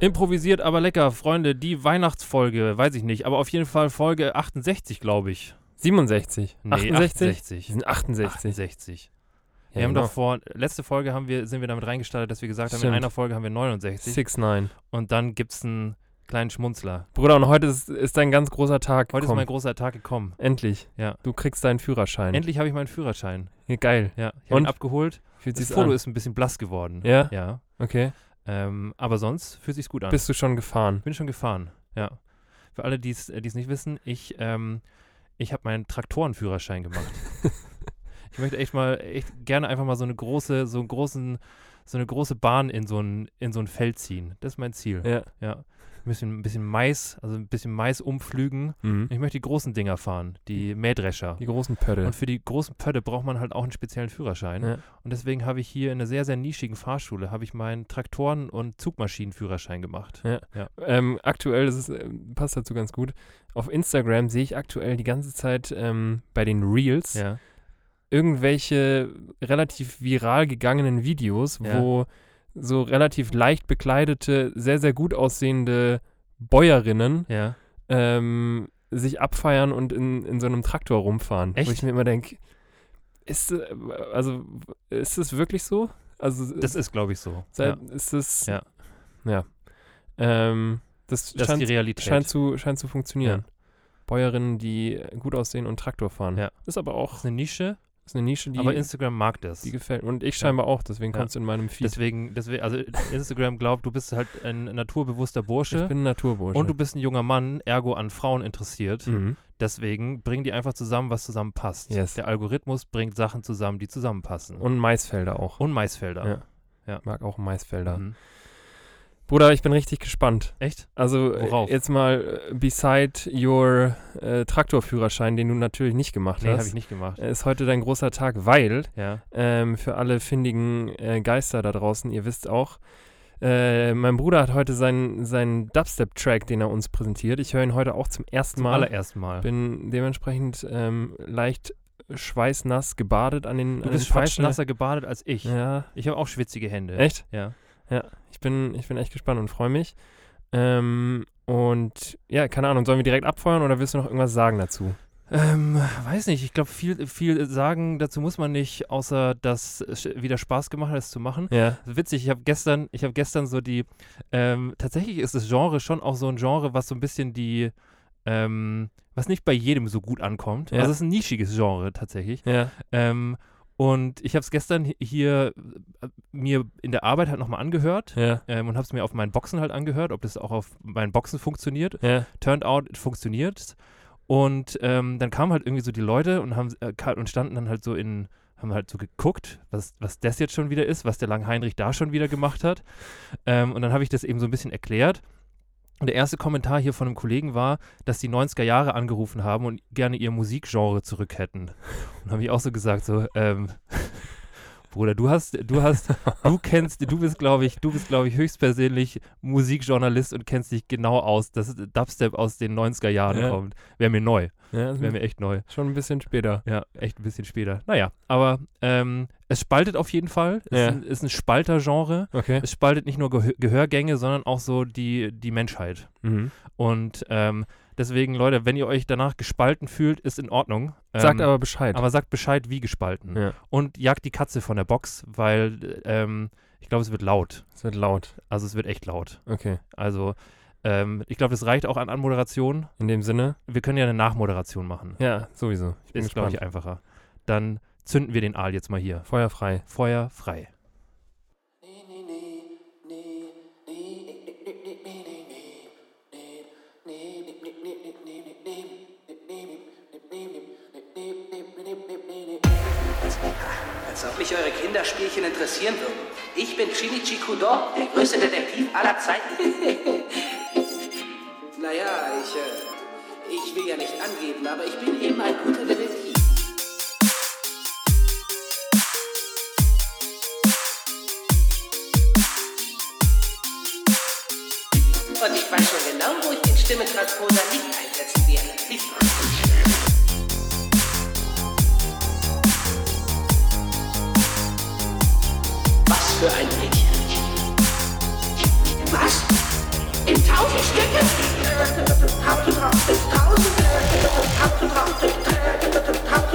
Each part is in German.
Improvisiert, aber lecker, Freunde. Die Weihnachtsfolge, weiß ich nicht, aber auf jeden Fall Folge 68, glaube ich. 67. Nee, 68? 68. Die sind 68. 68. Ja, Wir haben genau. doch vor, letzte Folge haben wir, sind wir damit reingestartet, dass wir gesagt haben, in Stimmt. einer Folge haben wir 69 6, 9. und dann gibt es einen kleinen Schmunzler. Bruder, und heute ist, ist ein ganz großer Tag. Heute Komm, ist mein großer Tag gekommen. Endlich. Ja. Du kriegst deinen Führerschein. Endlich habe ich meinen Führerschein. Ja, geil. Ja, ich habe ihn Und? abgeholt. Fühlt Das sich's Foto an. ist ein bisschen blass geworden. Ja? Ja. Okay. Ähm, aber sonst fühlt sich's gut an. Bist du schon gefahren? bin schon gefahren. Ja. Für alle, die es nicht wissen, ich, ähm, ich habe meinen Traktorenführerschein gemacht. ich möchte echt mal, echt gerne einfach mal so eine große, so einen großen, so eine große Bahn in so ein, in so ein Feld ziehen. Das ist mein Ziel. Ja. Ja. Ein bisschen, ein bisschen Mais, also ein bisschen Mais umpflügen. Mhm. Ich möchte die großen Dinger fahren, die Mähdrescher. Die großen Pötte. Und für die großen Pötte braucht man halt auch einen speziellen Führerschein. Ja. Und deswegen habe ich hier in einer sehr, sehr nischigen Fahrschule, habe ich meinen Traktoren- und Zugmaschinenführerschein gemacht. Ja. Ja. Ähm, aktuell, das ist, äh, passt dazu ganz gut, auf Instagram sehe ich aktuell die ganze Zeit ähm, bei den Reels Ja. irgendwelche relativ viral gegangenen Videos, Ja. Wo so relativ leicht bekleidete, sehr, sehr gut aussehende Bäuerinnen Ja. ähm, sich abfeiern und in, in so einem Traktor rumfahren. Wo Echt? ich mir immer denke, ist, äh, also, ist es wirklich so? Also, Das ist, glaube ich, so. sei, Ja. ist es. Ja. Ja. Ähm, das, Das ist scheint, die Realität. scheint, zu, scheint zu funktionieren. Bäuerinnen, die gut aussehen und Traktor fahren. Ja. Ist aber das auch ist eine Nische, ist eine Nische, die, aber Instagram mag das. die gefällt. Und ich scheinbar auch, deswegen Ja. kommst du in meinem Feed. Deswegen, deswegen, also Instagram glaubt, du bist halt ein naturbewusster ich Bursche bin ein Naturbursche. und du bist ein junger Mann, ergo an Frauen interessiert. mhm. Deswegen bring die einfach zusammen, was zusammenpasst. Yes. Der Algorithmus bringt Sachen zusammen, die zusammenpassen. Und Maisfelder auch. Und Maisfelder. Ja. Mag auch Maisfelder. Mhm. Bruder, ich bin richtig gespannt. Echt? Also äh, Worauf? jetzt mal äh, beside your äh, Traktorführerschein, den du natürlich nicht gemacht Nee, habe hast, ich nicht gemacht. äh, ist heute dein großer Tag, weil Ja. ähm, für alle findigen äh, Geister da draußen, ihr wisst auch, äh, mein Bruder hat heute seinen, seinen Dubstep-Track, den er uns präsentiert. Ich höre ihn heute auch zum ersten Zum Mal. allerersten Mal. Bin dementsprechend ähm, leicht schweißnass gebadet an den du an bist den schweißnasser gebadet als ich. Ja, Ich habe auch schwitzige Hände. echt? Ja. Ich bin, ich bin echt gespannt und freue mich. Ähm, und ja, keine Ahnung, sollen wir direkt abfeuern oder willst du noch irgendwas sagen dazu? Ähm, weiß nicht. Ich glaube, viel, viel sagen dazu muss man nicht, außer dass es wieder Spaß gemacht hat, es zu machen. Ja. Witzig, ich habe gestern, ich habe gestern so die, ähm, tatsächlich ist das Genre schon auch so ein Genre, was so ein bisschen die, ähm, was nicht bei jedem so gut ankommt. Ja. Also es ist ein nischiges Genre tatsächlich. Ja. Ähm, und ich habe es gestern hi- hier äh, mir in der Arbeit halt nochmal angehört Ja. ähm, und habe es mir auf meinen Boxen halt angehört, ob das auch auf meinen Boxen funktioniert. Ja. Turned out, it funktioniert. Und ähm, dann kamen halt irgendwie so die Leute und haben äh, und standen dann halt so in, haben halt so geguckt, was, was das jetzt schon wieder ist, was der Langheinrich da schon wieder gemacht hat. Ähm, und dann habe ich das eben so ein bisschen erklärt. Und der erste Kommentar hier von einem Kollegen war, dass die 90er Jahre angerufen haben und gerne ihr Musikgenre zurück hätten. Und habe ich auch so gesagt, so, ähm, Bruder, du hast, du hast, du kennst, du bist, glaube ich, du bist, glaube ich, höchstpersönlich Musikjournalist und kennst dich genau aus, dass Dubstep aus den 90er Jahren Ja. kommt. Wäre mir neu. ja Wäre mir echt neu. schon ein bisschen später. Ja, echt ein bisschen später. Naja, aber ähm, es spaltet auf jeden Fall. Es Ja. ist, ein, ist ein Spaltergenre. Okay. Es spaltet nicht nur Gehör Gehörgänge, sondern auch so die, die Menschheit. Mhm. Und ähm, deswegen, Leute, wenn ihr euch danach gespalten fühlt, ist in Ordnung. Sagt ähm, aber Bescheid. aber sagt Bescheid, wie gespalten. ja. Und jagt die Katze von der Box, weil ähm, ich glaube, es wird laut. Es wird laut. Also es wird echt laut. Okay. Also ähm, ich glaube, das reicht auch an Anmoderation. In dem Sinne, Wir können ja eine Nachmoderation machen. ja, sowieso. Ich bin ist, glaube ich, einfacher. Dann zünden wir den Aal jetzt mal hier. Feuer frei. Feuer frei. Mich eure Kinderspielchen interessieren würden. Ich bin Shinichi Kudo, der größte Detektiv aller Zeiten. naja, ich, äh, Ich will ja nicht angeben, aber ich bin eben ein guter Detektiv. Und ich weiß schon genau, wo ich den Stimmentransporter nicht einsetzen werde. Für ein Mädchen. Was? In tausend Stücke? Tausend drauf, tausend, tausend drauf, tausend drauf,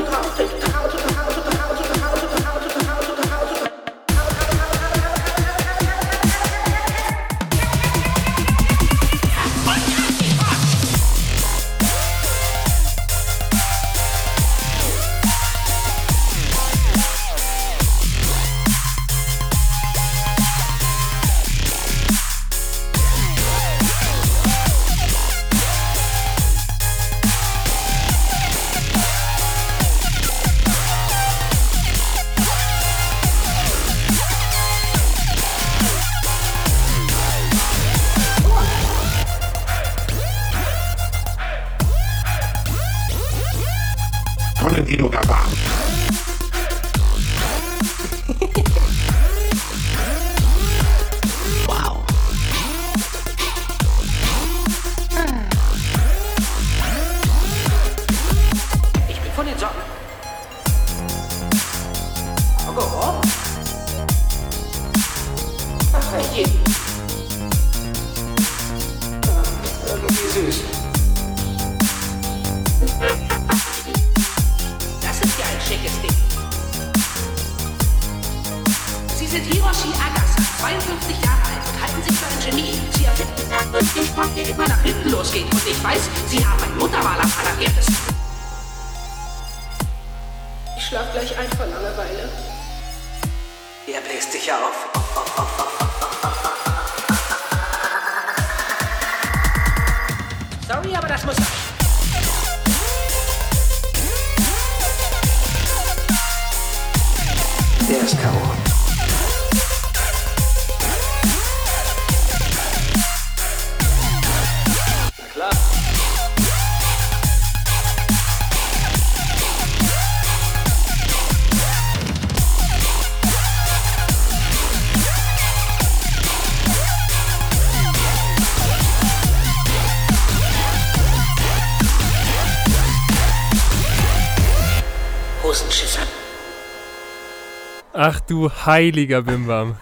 Ach du heiliger Bimbam.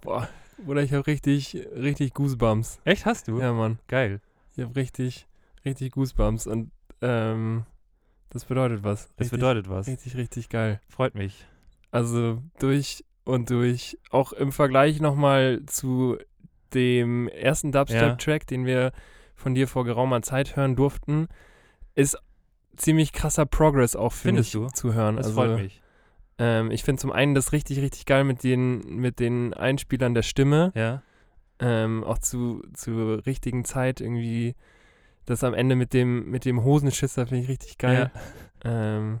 Boah, Bruder, ich hab richtig, richtig Goosebumps. Echt, hast du? Ja, Mann. Geil. Ich hab richtig, richtig Goosebumps und ähm, das bedeutet was. Das Richtig, bedeutet was. Richtig, richtig geil. Freut mich. Also durch und durch. Auch im Vergleich nochmal zu dem ersten Dubstep-Track, den wir von dir vor geraumer Zeit hören durften, ist ziemlich krasser Progress auch, finde ich, Findest du? zu hören. Das also, freut mich. Ähm, ich finde zum einen das richtig, richtig geil mit den, mit den Einspielern der Stimme. Ja. Ähm, auch zu, zur richtigen Zeit irgendwie. Das am Ende mit dem, mit dem Hosenschisser finde ich richtig geil. Ähm,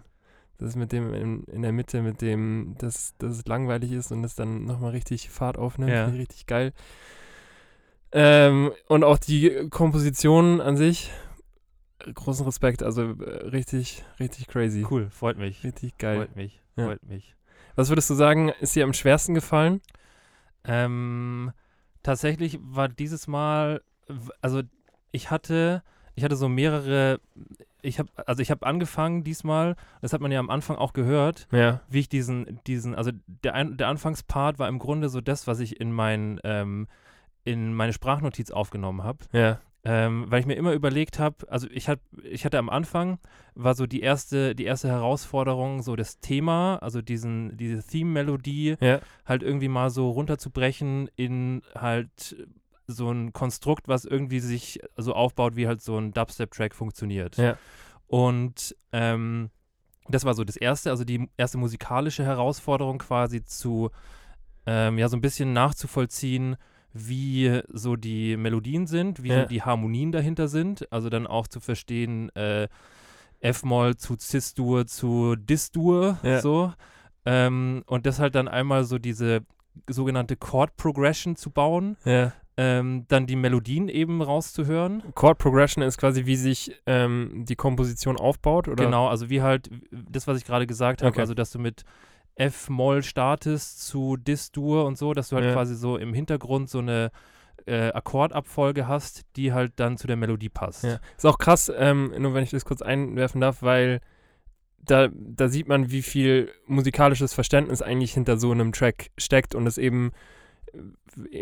das mit dem in, in der Mitte, mit dem, dass, dass es langweilig ist und es dann nochmal richtig Fahrt aufnimmt, Ja. finde ich richtig geil. Ähm, und auch die Komposition an sich, großen Respekt, also äh, richtig, richtig crazy. Cool, freut mich. Richtig geil. Freut mich. Ja. Freut mich. Was würdest du sagen, ist dir am schwersten gefallen? Ähm, tatsächlich war dieses Mal, also ich hatte, ich hatte so mehrere, ich habe, also ich habe angefangen diesmal, das hat man ja am Anfang auch gehört, Ja. wie ich diesen, diesen, also der, ein, der Anfangspart war im Grunde so das, was ich in mein, ähm, in meine Sprachnotiz aufgenommen habe. Ja. Ähm, weil ich mir immer überlegt habe, also ich, hab, ich hatte am Anfang, war so die erste, die erste Herausforderung, so das Thema, also diesen, diese Theme-Melodie Ja. halt irgendwie mal so runterzubrechen in halt so ein Konstrukt, was irgendwie sich so aufbaut, wie halt so ein Dubstep-Track funktioniert. Ja. Und ähm, das war so das erste, also die erste musikalische Herausforderung quasi zu, ähm, ja, so ein bisschen nachzuvollziehen, wie so die Melodien sind, wie Ja. so die Harmonien dahinter sind. Also dann auch zu verstehen, äh, F-Moll zu Cis-Dur zu Dis-Dur, Ja. so. Ähm, und das halt dann einmal so diese sogenannte Chord Progression zu bauen, Ja. ähm, dann die Melodien eben rauszuhören. Chord Progression ist quasi, wie sich ähm, die Komposition aufbaut, oder? Genau, also wie halt das, was ich gerade gesagt habe, Okay. also dass du mit F-Moll startest zu Dis-Dur und so, dass du halt Ja. quasi so im Hintergrund so eine äh, Akkordabfolge hast, die halt dann zu der Melodie passt. Ja. Ist auch krass, ähm, nur wenn ich das kurz einwerfen darf, weil da, da sieht man, wie viel musikalisches Verständnis eigentlich hinter so einem Track steckt und es eben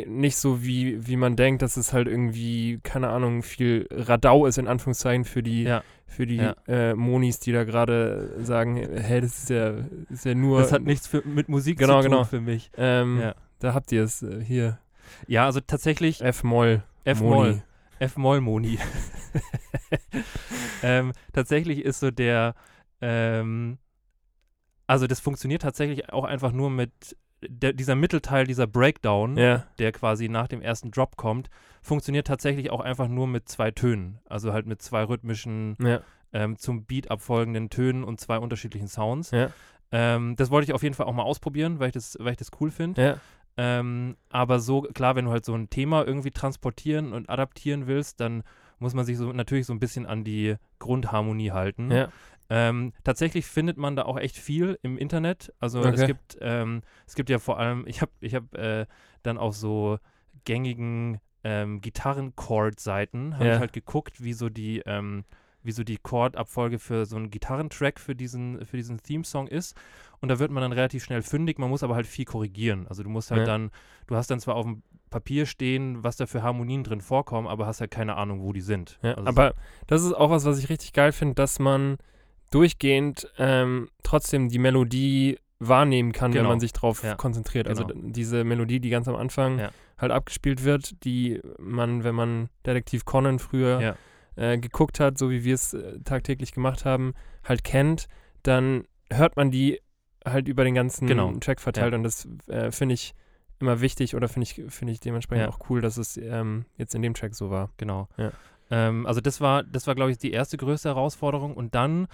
nicht so, wie, wie man denkt, dass es halt irgendwie, keine Ahnung, viel Radau ist, in Anführungszeichen, für die, Ja. für die Ja. äh, Monis, die da gerade sagen, hey, das ist ja, ist ja nur. Das hat nichts für, mit Musik Genau, zu tun genau. für mich. ähm, Ja. Da habt ihr es äh, hier. Ja, also tatsächlich F-Moll. F-Moll. Moni. F-Moll-Moni. ähm, tatsächlich ist so der, ähm, also das funktioniert tatsächlich auch einfach nur mit der, dieser Mittelteil, dieser Breakdown, Ja. der quasi nach dem ersten Drop kommt, funktioniert tatsächlich auch einfach nur mit zwei Tönen. Also halt mit zwei rhythmischen, Ja. ähm, zum Beat abfolgenden Tönen und zwei unterschiedlichen Sounds. Ja. Ähm, das wollte ich auf jeden Fall auch mal ausprobieren, weil ich das, weil ich das cool finde. Ähm, aber so, klar, wenn du halt so ein Thema irgendwie transportieren und adaptieren willst, dann muss man sich so natürlich so ein bisschen an die Grundharmonie halten. Ja. Ähm, tatsächlich findet man da auch echt viel im Internet. Also es Okay. gibt, ähm, es gibt ja vor allem, ich habe ich hab, äh, dann auf so gängigen ähm, Gitarren-Chord-Seiten habe Ja. ich halt geguckt, wie so die, ähm, wie so die Chordabfolge für so einen Gitarrentrack für diesen, für diesen Theme-Song ist. Und da wird man dann relativ schnell fündig, man muss aber halt viel korrigieren. Also du musst halt Ja. dann, du hast dann zwar auf dem Papier stehen, was da für Harmonien drin vorkommen, aber hast halt keine Ahnung, wo die sind. Ja, Also aber das ist auch was, was ich richtig geil finde, dass man durchgehend ähm, trotzdem die Melodie wahrnehmen kann, wenn Genau. man sich darauf Ja, konzentriert. Also genau. diese Melodie, die ganz am Anfang Ja. halt abgespielt wird, die man, wenn man Detektiv Conan früher Ja. äh, geguckt hat, so wie wir es äh, tagtäglich gemacht haben, halt kennt, dann hört man die halt über den ganzen Genau. Track verteilt und das äh, finde ich immer wichtig oder finde ich, finde ich dementsprechend auch cool, dass es ähm, jetzt in dem Track so war. Genau. Ähm, also das war, das war, glaube ich, die erste größte Herausforderung. Und dann,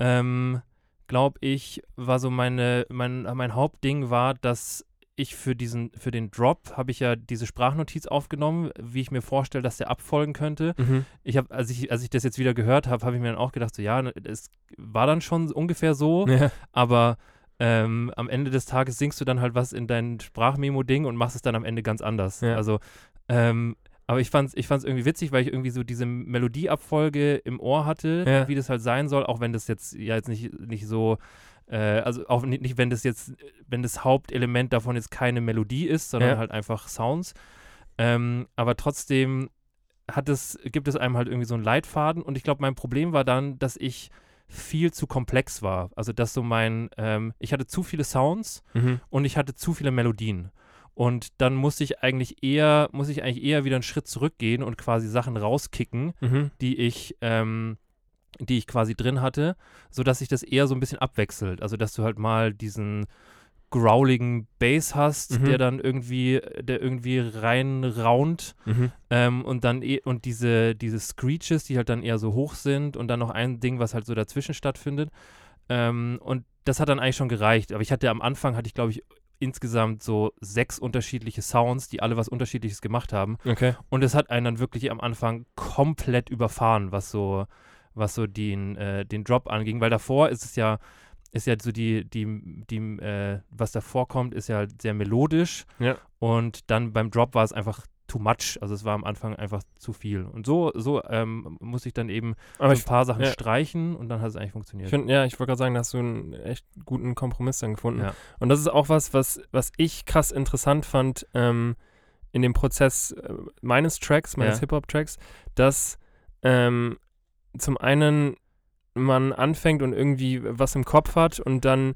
ähm, glaube ich, war so meine, mein, mein Hauptding war, dass ich für diesen, für den Drop habe ich ja diese Sprachnotiz aufgenommen, wie ich mir vorstelle, dass der abfolgen könnte. Mhm. Ich habe, als ich, als ich das jetzt wieder gehört habe, habe ich mir dann auch gedacht, so ja, ne, es war dann schon ungefähr so, Ja. aber ähm, am Ende des Tages singst du dann halt was in dein Sprachmemo-Ding und machst es dann am Ende ganz anders. Ja. Also, ähm, aber ich fand's, ich fand's irgendwie witzig, weil ich irgendwie so diese Melodieabfolge im Ohr hatte, Ja. wie das halt sein soll, auch wenn das jetzt ja jetzt nicht, nicht so, äh, also auch nicht, nicht, wenn das jetzt, wenn das Hauptelement davon jetzt keine Melodie ist, sondern Ja. halt einfach Sounds. Ähm, aber trotzdem hat es, gibt es einem halt irgendwie so einen Leitfaden und ich glaube, mein Problem war dann, dass ich viel zu komplex war. Also dass so mein, ähm, ich hatte zu viele Sounds Mhm. und ich hatte zu viele Melodien. Und dann musste ich eigentlich eher, muss ich eigentlich eher wieder einen Schritt zurückgehen und quasi Sachen rauskicken, Mhm. die ich, ähm, die ich quasi drin hatte, sodass sich das eher so ein bisschen abwechselt. Also dass du halt mal diesen growligen Bass hast, Mhm. der dann irgendwie, der irgendwie reinraunt Mhm. ähm, und dann eh, und diese, diese Screeches, die halt dann eher so hoch sind und dann noch ein Ding, was halt so dazwischen stattfindet. Ähm, und das hat dann eigentlich schon gereicht. Aber ich hatte am Anfang, hatte ich glaube ich insgesamt so sechs unterschiedliche Sounds, die alle was Unterschiedliches gemacht haben. Okay. Und es hat einen dann wirklich am Anfang komplett überfahren, was so, was so den, äh, den Drop anging. Weil davor ist es ja, ist ja so die, die, die, äh, was davor kommt, ist ja sehr melodisch. Ja. Und dann beim Drop war es einfach too much. Also es war am Anfang einfach zu viel. Und so, so ähm, muss ich dann eben Aber so ich, ein paar Sachen ja. streichen und dann hat es eigentlich ich funktioniert. finde, ja, ich wollte gerade sagen, da hast du einen echt guten Kompromiss dann gefunden. Ja. Und das ist auch was, was, was ich krass interessant fand ähm, in dem Prozess äh, meines Tracks, meines Ja. Hip-Hop-Tracks, dass ähm, zum einen man anfängt und irgendwie was im Kopf hat und dann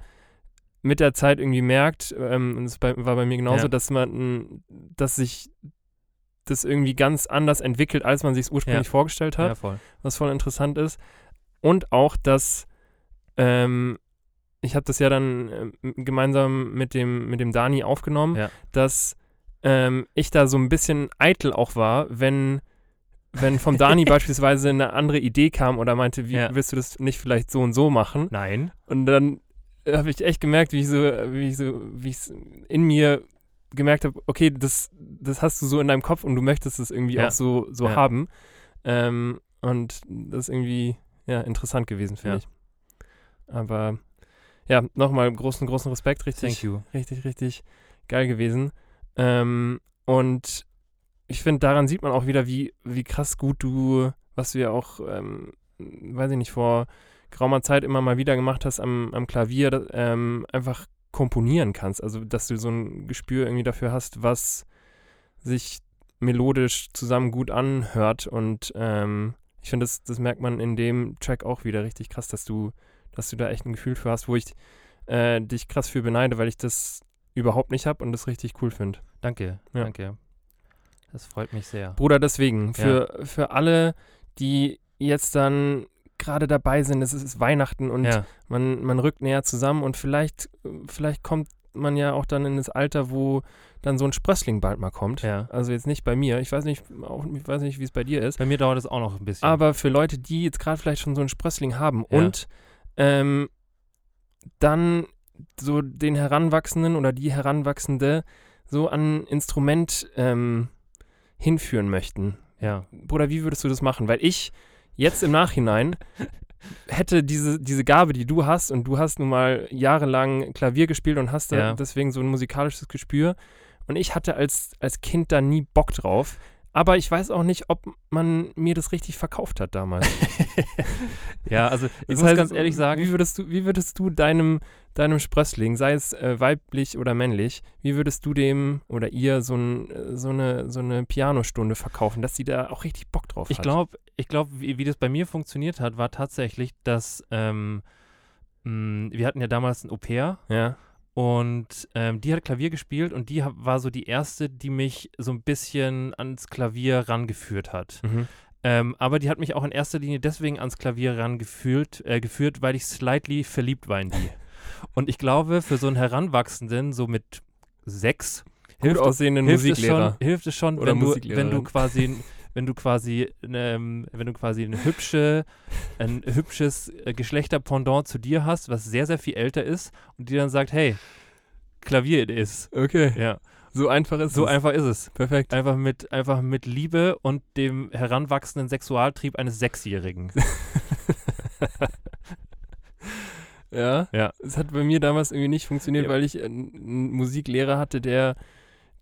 mit der Zeit irgendwie merkt, ähm, und bei, war bei mir genauso, Ja. dass man, dass sich das irgendwie ganz anders entwickelt, als man sich es ursprünglich Ja. vorgestellt hat ja, voll. was voll interessant ist. Und auch, dass ähm, ich habe das ja dann ähm, gemeinsam mit dem, mit dem Dani aufgenommen, Ja. dass ähm, ich da so ein bisschen eitel auch war, wenn, wenn vom Dani beispielsweise eine andere Idee kam oder meinte, wie Ja. willst du das nicht vielleicht so und so machen? Nein. Und dann habe ich echt gemerkt, wie ich so, wie ich so, wie es in mir gemerkt habe, okay, das, das hast du so in deinem Kopf und du möchtest es irgendwie Ja. auch so, so Ja. haben. Ähm, und das ist irgendwie ja, interessant gewesen, finde Ja. ich. Aber ja, nochmal großen, großen Respekt, richtig, richtig, richtig geil gewesen. Ähm, und ich finde, daran sieht man auch wieder, wie, wie krass gut du, was du ja auch, ähm, weiß ich nicht, vor geraumer Zeit immer mal wieder gemacht hast am, am Klavier, ähm, einfach komponieren kannst. Also, dass du so ein Gespür irgendwie dafür hast, was sich melodisch zusammen gut anhört. Und ähm, ich finde, das, das merkt man in dem Track auch wieder richtig krass, dass du, dass du da echt ein Gefühl für hast, wo ich äh, dich krass für beneide, weil ich das überhaupt nicht habe und das richtig cool finde. Danke, Ja. danke. Das freut mich sehr. Bruder, deswegen, für, für alle, die jetzt dann gerade dabei sind, es ist Weihnachten und ja, man, man rückt näher zusammen und vielleicht, vielleicht kommt man ja auch dann in das Alter, wo dann so ein Sprössling bald mal kommt. ja. Also jetzt nicht bei mir. Ich weiß nicht, auch, ich weiß nicht, wie es bei dir ist. Bei mir dauert es auch noch ein bisschen. Aber für Leute, die jetzt gerade vielleicht schon so einen Sprössling haben Ja. und ähm, dann so den Heranwachsenden oder die Heranwachsende so an Instrument ähm, hinführen möchten. ja, Bruder, wie würdest du das machen? Weil ich jetzt im Nachhinein hätte diese, diese Gabe, die du hast, und du hast nun mal jahrelang Klavier gespielt und hast da Ja. deswegen so ein musikalisches Gespür. Und ich hatte als, als Kind da nie Bock drauf. Aber ich weiß auch nicht, ob man mir das richtig verkauft hat damals. ja, also ich Das muss heißt, ganz ehrlich sagen, Wie würdest du, wie würdest du deinem, deinem Sprössling, sei es äh, weiblich oder männlich, wie würdest du dem oder ihr so, ein, äh, so, eine, so eine Pianostunde verkaufen, dass sie da auch richtig Bock drauf Ich hat? glaube, ich glaub, wie, wie das bei mir funktioniert hat, war tatsächlich, dass ähm, mh, wir hatten ja damals ein Au-pair Ja. Und ähm, die hat Klavier gespielt und die war so die erste, die mich so ein bisschen ans Klavier rangeführt hat. Mhm. Ähm, aber die hat mich auch in erster Linie deswegen ans Klavier rangeführt, äh, geführt, weil ich slightly verliebt war in die. und ich glaube, für so einen Heranwachsenden, so mit sechs, Gut hilft, aussehenden hilft, es Musiklehrer. schon, hilft es schon, Oder wenn du, wenn du quasi wenn du quasi ähm, wenn du quasi eine hübsche ein hübsches äh, Geschlechterpendant zu dir hast, was sehr sehr viel älter ist und die dann sagt, hey, Klavier it is. Okay. Ja, So einfach ist so es. einfach ist es. Perfekt. Einfach mit einfach mit Liebe und dem heranwachsenden Sexualtrieb eines Sechsjährigen. Ja. Ja. Es hat bei mir damals irgendwie nicht funktioniert, Ja. weil ich einen, einen Musiklehrer hatte, der,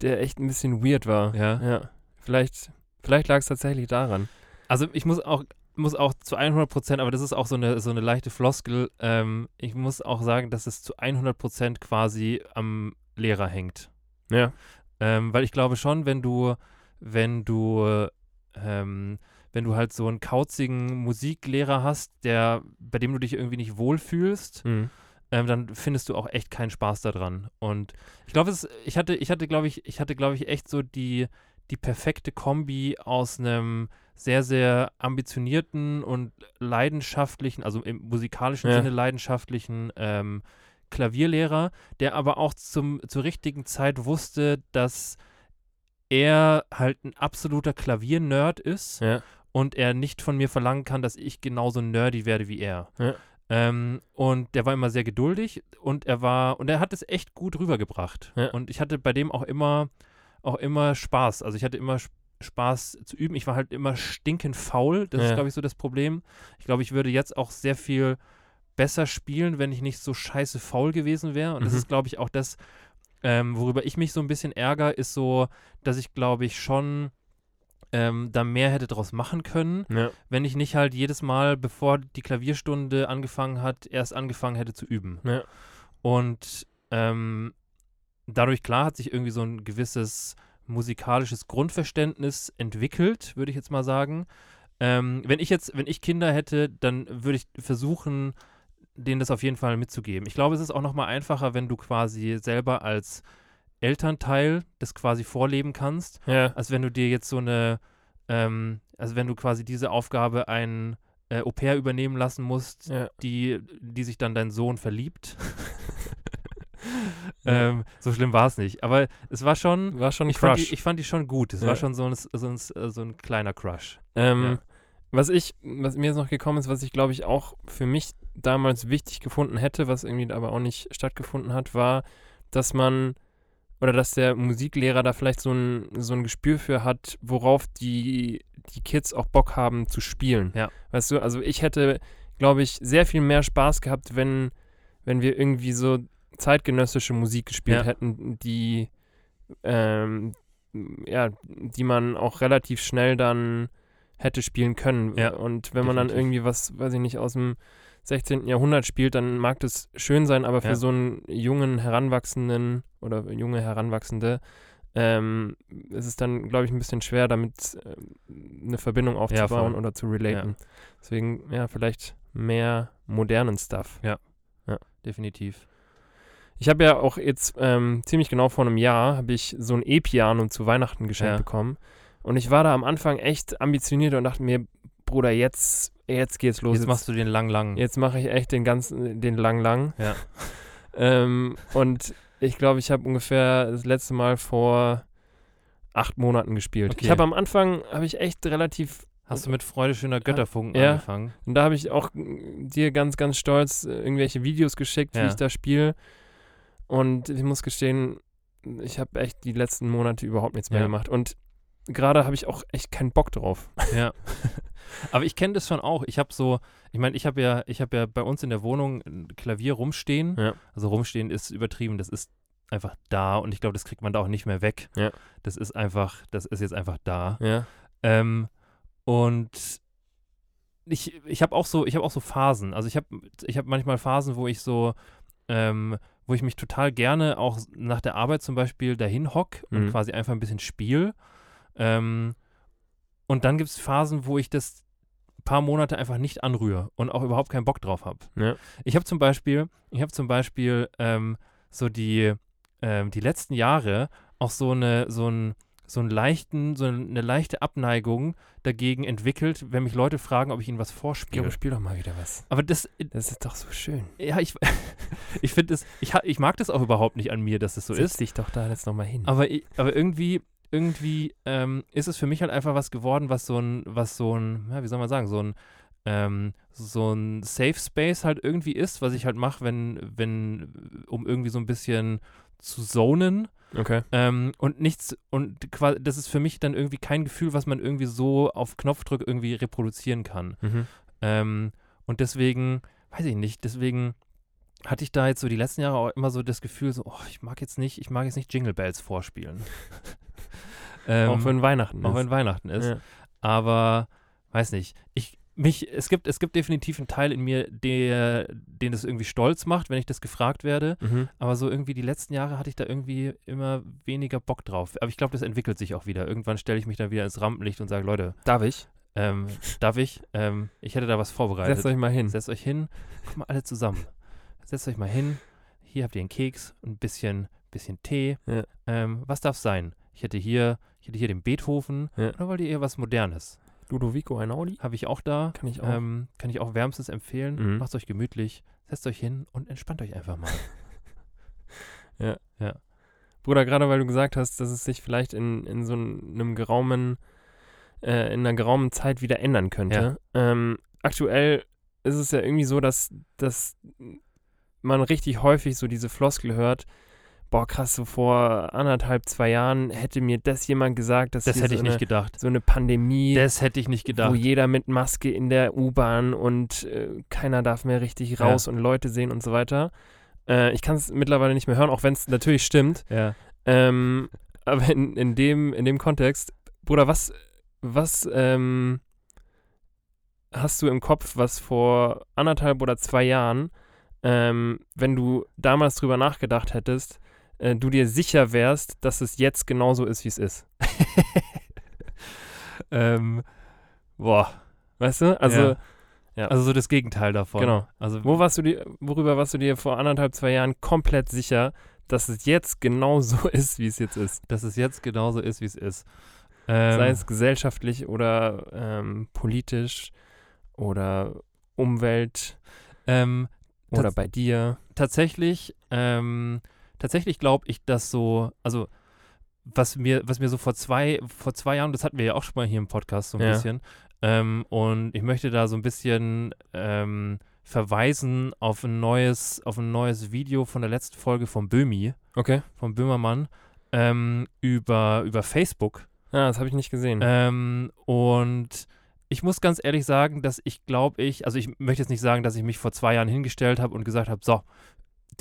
der echt ein bisschen weird war. Ja. Ja. Vielleicht, vielleicht lag es tatsächlich daran. Also ich muss auch muss auch zu 100 Prozent, aber das ist auch so eine, so eine leichte Floskel, ähm, ich muss auch sagen, dass es zu 100 Prozent quasi am Lehrer hängt. Ja. Ähm, weil ich glaube schon, wenn du, wenn du, ähm, wenn du halt so einen kauzigen Musiklehrer hast, der, bei dem du dich irgendwie nicht wohlfühlst, Mhm. ähm, dann findest du auch echt keinen Spaß daran. Und ich glaube, ich hatte, ich hatte, glaube ich, ich hatte, glaube ich, echt so die, die perfekte Kombi aus einem sehr, sehr ambitionierten und leidenschaftlichen, also im musikalischen Ja. Sinne leidenschaftlichen ähm, Klavierlehrer, der aber auch zum, zur richtigen Zeit wusste, dass er halt ein absoluter Klaviernerd ist Ja. und er nicht von mir verlangen kann, dass ich genauso nerdy werde wie er. Ja. Ähm, und der war immer sehr geduldig und er war, und er hat es echt gut rübergebracht. Ja. Und ich hatte bei dem auch immer, auch immer Spaß. Also ich hatte immer Sp- Spaß zu üben. Ich war halt immer stinkend faul. Das ist, Ja. glaube ich, so das Problem. Ich glaube, ich würde jetzt auch sehr viel besser spielen, wenn ich nicht so scheiße faul gewesen wäre. Und das Mhm. ist, glaube ich, auch das, ähm, worüber ich mich so ein bisschen ärgere, ist so, dass ich, glaube ich, schon ähm, da mehr hätte draus machen können, Ja. wenn ich nicht halt jedes Mal, bevor die Klavierstunde angefangen hat, erst angefangen hätte zu üben. Ja. Und ähm, dadurch, klar, hat sich irgendwie so ein gewisses musikalisches Grundverständnis entwickelt, würde ich jetzt mal sagen. Ähm, wenn ich jetzt, wenn ich Kinder hätte, dann würde ich versuchen, denen das auf jeden Fall mitzugeben. Ich glaube, es ist auch nochmal einfacher, wenn du quasi selber als Elternteil das quasi vorleben kannst, Ja. als wenn du dir jetzt so eine, ähm, also wenn du quasi diese Aufgabe ein äh, Au pair übernehmen lassen musst, Ja. die, die sich dann dein Sohn verliebt. Ähm, so schlimm war es nicht. Aber es war schon, War schon ein ich fand, Crush. die, ich fand die schon gut. Es Ja. war schon so ein, so, ein, so ein kleiner Crush. Ähm, Ja. Was ich, was mir jetzt noch gekommen ist, was ich glaube ich auch für mich damals wichtig gefunden hätte, was irgendwie aber auch nicht stattgefunden hat, war, dass man, oder dass der Musiklehrer da vielleicht so ein, so ein Gespür für hat, worauf die, die Kids auch Bock haben zu spielen. Ja. Weißt du, also ich hätte, glaube ich, sehr viel mehr Spaß gehabt, wenn, wenn wir irgendwie so zeitgenössische Musik gespielt Ja. hätten, die, ähm, ja, die man auch relativ schnell dann hätte spielen können. Ja, Und wenn man dann definitiv. irgendwie was, weiß ich nicht, aus dem 16. Jahrhundert spielt, dann mag das schön sein, aber für Ja. so einen jungen Heranwachsenden oder junge Heranwachsende ähm, ist es dann, glaube ich, ein bisschen schwer, damit ähm, eine Verbindung aufzubauen voll. oder zu relaten. Deswegen, ja, vielleicht mehr modernen Stuff. Definitiv. Ich habe ja auch jetzt ähm, ziemlich genau vor einem Jahr habe ich so ein E-Piano zu Weihnachten geschenkt Ja. bekommen. Und ich war da am Anfang echt ambitioniert und dachte mir, Bruder, jetzt, jetzt geht's los. Jetzt machst du den lang, lang. Jetzt mache ich echt den ganzen, den lang lang. Ja. ähm, und ich glaube, ich habe ungefähr das letzte Mal vor acht Monaten gespielt. Okay. Ich habe am Anfang, habe ich echt relativ, Hast du mit Freude schöner Götterfunken Ja. angefangen? und da habe ich auch mm, dir ganz, ganz stolz äh, irgendwelche Videos geschickt, wie Ja. ich da spiele. Und ich muss gestehen, ich habe echt die letzten Monate überhaupt nichts mehr Ja. gemacht. Und gerade habe ich auch echt keinen Bock drauf. Ja. Aber ich kenne das schon auch. Ich habe so, ich meine, ich habe ja, ich habe ja bei uns in der Wohnung ein Klavier rumstehen. Ja. Also rumstehen ist übertrieben, das ist einfach da und ich glaube, das kriegt man da auch nicht mehr weg. Ja. Das ist einfach, das ist jetzt einfach da. Ja. Ähm, und ich, ich habe auch so, ich habe auch so Phasen. Also ich habe, ich habe manchmal Phasen, wo ich so, ähm, wo ich mich total gerne auch nach der Arbeit zum Beispiel dahin hock und Mhm. quasi einfach ein bisschen spiel. Ähm, und dann gibt es Phasen, wo ich das paar Monate einfach nicht anrühre und auch überhaupt keinen Bock drauf habe. Ja. Ich habe zum Beispiel, ich habe zum Beispiel ähm, so die, ähm, die letzten Jahre auch so eine, so ein, so einen leichten, so eine leichte Abneigung dagegen entwickelt, wenn mich Leute fragen, ob ich ihnen was vorspiele. Jo, spiel doch mal wieder was. Aber das, Das ist doch so schön. ja, ich, ich finde es, ich, ich mag das auch überhaupt nicht an mir, dass es so Setz ist. dich doch da jetzt nochmal hin. Aber, ich, aber irgendwie, irgendwie ähm, ist es für mich halt einfach was geworden, was so ein, was so ein, ja, wie soll man sagen, so ein, ähm, so ein Safe Space halt irgendwie ist, was ich halt mache, wenn, wenn, um irgendwie so ein bisschen zu zonen. Okay. Ähm, und nichts, und quasi, das ist für mich dann irgendwie kein Gefühl, was man irgendwie so auf Knopfdruck irgendwie reproduzieren kann. Mhm. Ähm, und deswegen, weiß ich nicht, deswegen hatte ich da jetzt so die letzten Jahre auch immer so das Gefühl, so, oh, ich mag jetzt nicht, ich mag jetzt nicht Jingle Bells vorspielen. ähm, auch wenn Weihnachten auch ist. wenn Weihnachten ist. Ja. Aber weiß nicht. Ich, mich, es gibt, es gibt definitiv einen Teil in mir, der, den es irgendwie stolz macht, wenn ich das gefragt werde. Mhm. Aber so irgendwie die letzten Jahre hatte ich da irgendwie immer weniger Bock drauf. Aber ich glaube, das entwickelt sich auch wieder. Irgendwann stelle ich mich dann wieder ins Rampenlicht und sage, Leute, Darf ich? ähm, darf ich? Ähm, ich hätte da was vorbereitet. Setzt euch mal hin. Setzt euch hin, kommt mal alle zusammen. Setzt euch mal hin. Hier habt ihr einen Keks und ein bisschen, bisschen Tee. Ja. Ähm, was darf sein? Ich hätte hier, ich hätte hier den Beethoven. Ja. Oder wollt ihr eher was Modernes? Ludovico Einaudi? Habe ich auch da. Kann ich auch. Ähm, kann ich auch wärmstens empfehlen. Mhm. Macht euch gemütlich, setzt euch hin und entspannt euch einfach mal. Bruder, gerade weil du gesagt hast, dass es sich vielleicht in, in so einem geraumen, äh, in einer geraumen Zeit wieder ändern könnte. Ähm, aktuell ist es ja irgendwie so, dass, dass man richtig häufig so diese Floskel hört, boah krass, so vor anderthalb, zwei Jahren hätte mir das jemand gesagt, dass Das hätte so, ich nicht eine, gedacht. so eine Pandemie, Das hätte ich nicht wo gedacht. jeder mit Maske in der U-Bahn und äh, keiner darf mehr richtig Ja. raus und Leute sehen und so weiter. Äh, ich kann es mittlerweile nicht mehr hören, auch wenn es natürlich stimmt. Ja. Ähm, aber in, in, dem, in dem Kontext, Bruder, was, was ähm, hast du im Kopf, was vor anderthalb oder zwei Jahren, ähm, wenn du damals drüber nachgedacht hättest, äh, du dir sicher wärst, dass es jetzt genauso ist, wie es ist? ähm, boah. Weißt du? Also, Ja. Also so das Gegenteil davon. Genau. Also wo warst du dir, worüber warst du dir vor anderthalb, zwei Jahren komplett sicher, dass es jetzt genau so ist, wie es jetzt ist? dass es jetzt genauso ist, wie es ist. Ähm, Sei es gesellschaftlich oder ähm, politisch oder Umwelt ähm, oder bei dir. tatsächlich, ähm, tatsächlich glaube ich, dass so, also was mir, was mir so vor zwei, vor zwei Jahren, das hatten wir ja auch schon mal hier im Podcast so ein Ja. bisschen, ähm, und ich möchte da so ein bisschen ähm, verweisen auf ein neues, auf ein neues Video von der letzten Folge von Böhmi, Okay. vom Böhmermann. ähm, über, über Facebook. Ja, das habe ich nicht gesehen. Ähm, und ich muss ganz ehrlich sagen, dass ich glaube ich, also ich möchte jetzt nicht sagen, dass ich mich vor zwei Jahren hingestellt habe und gesagt habe, so,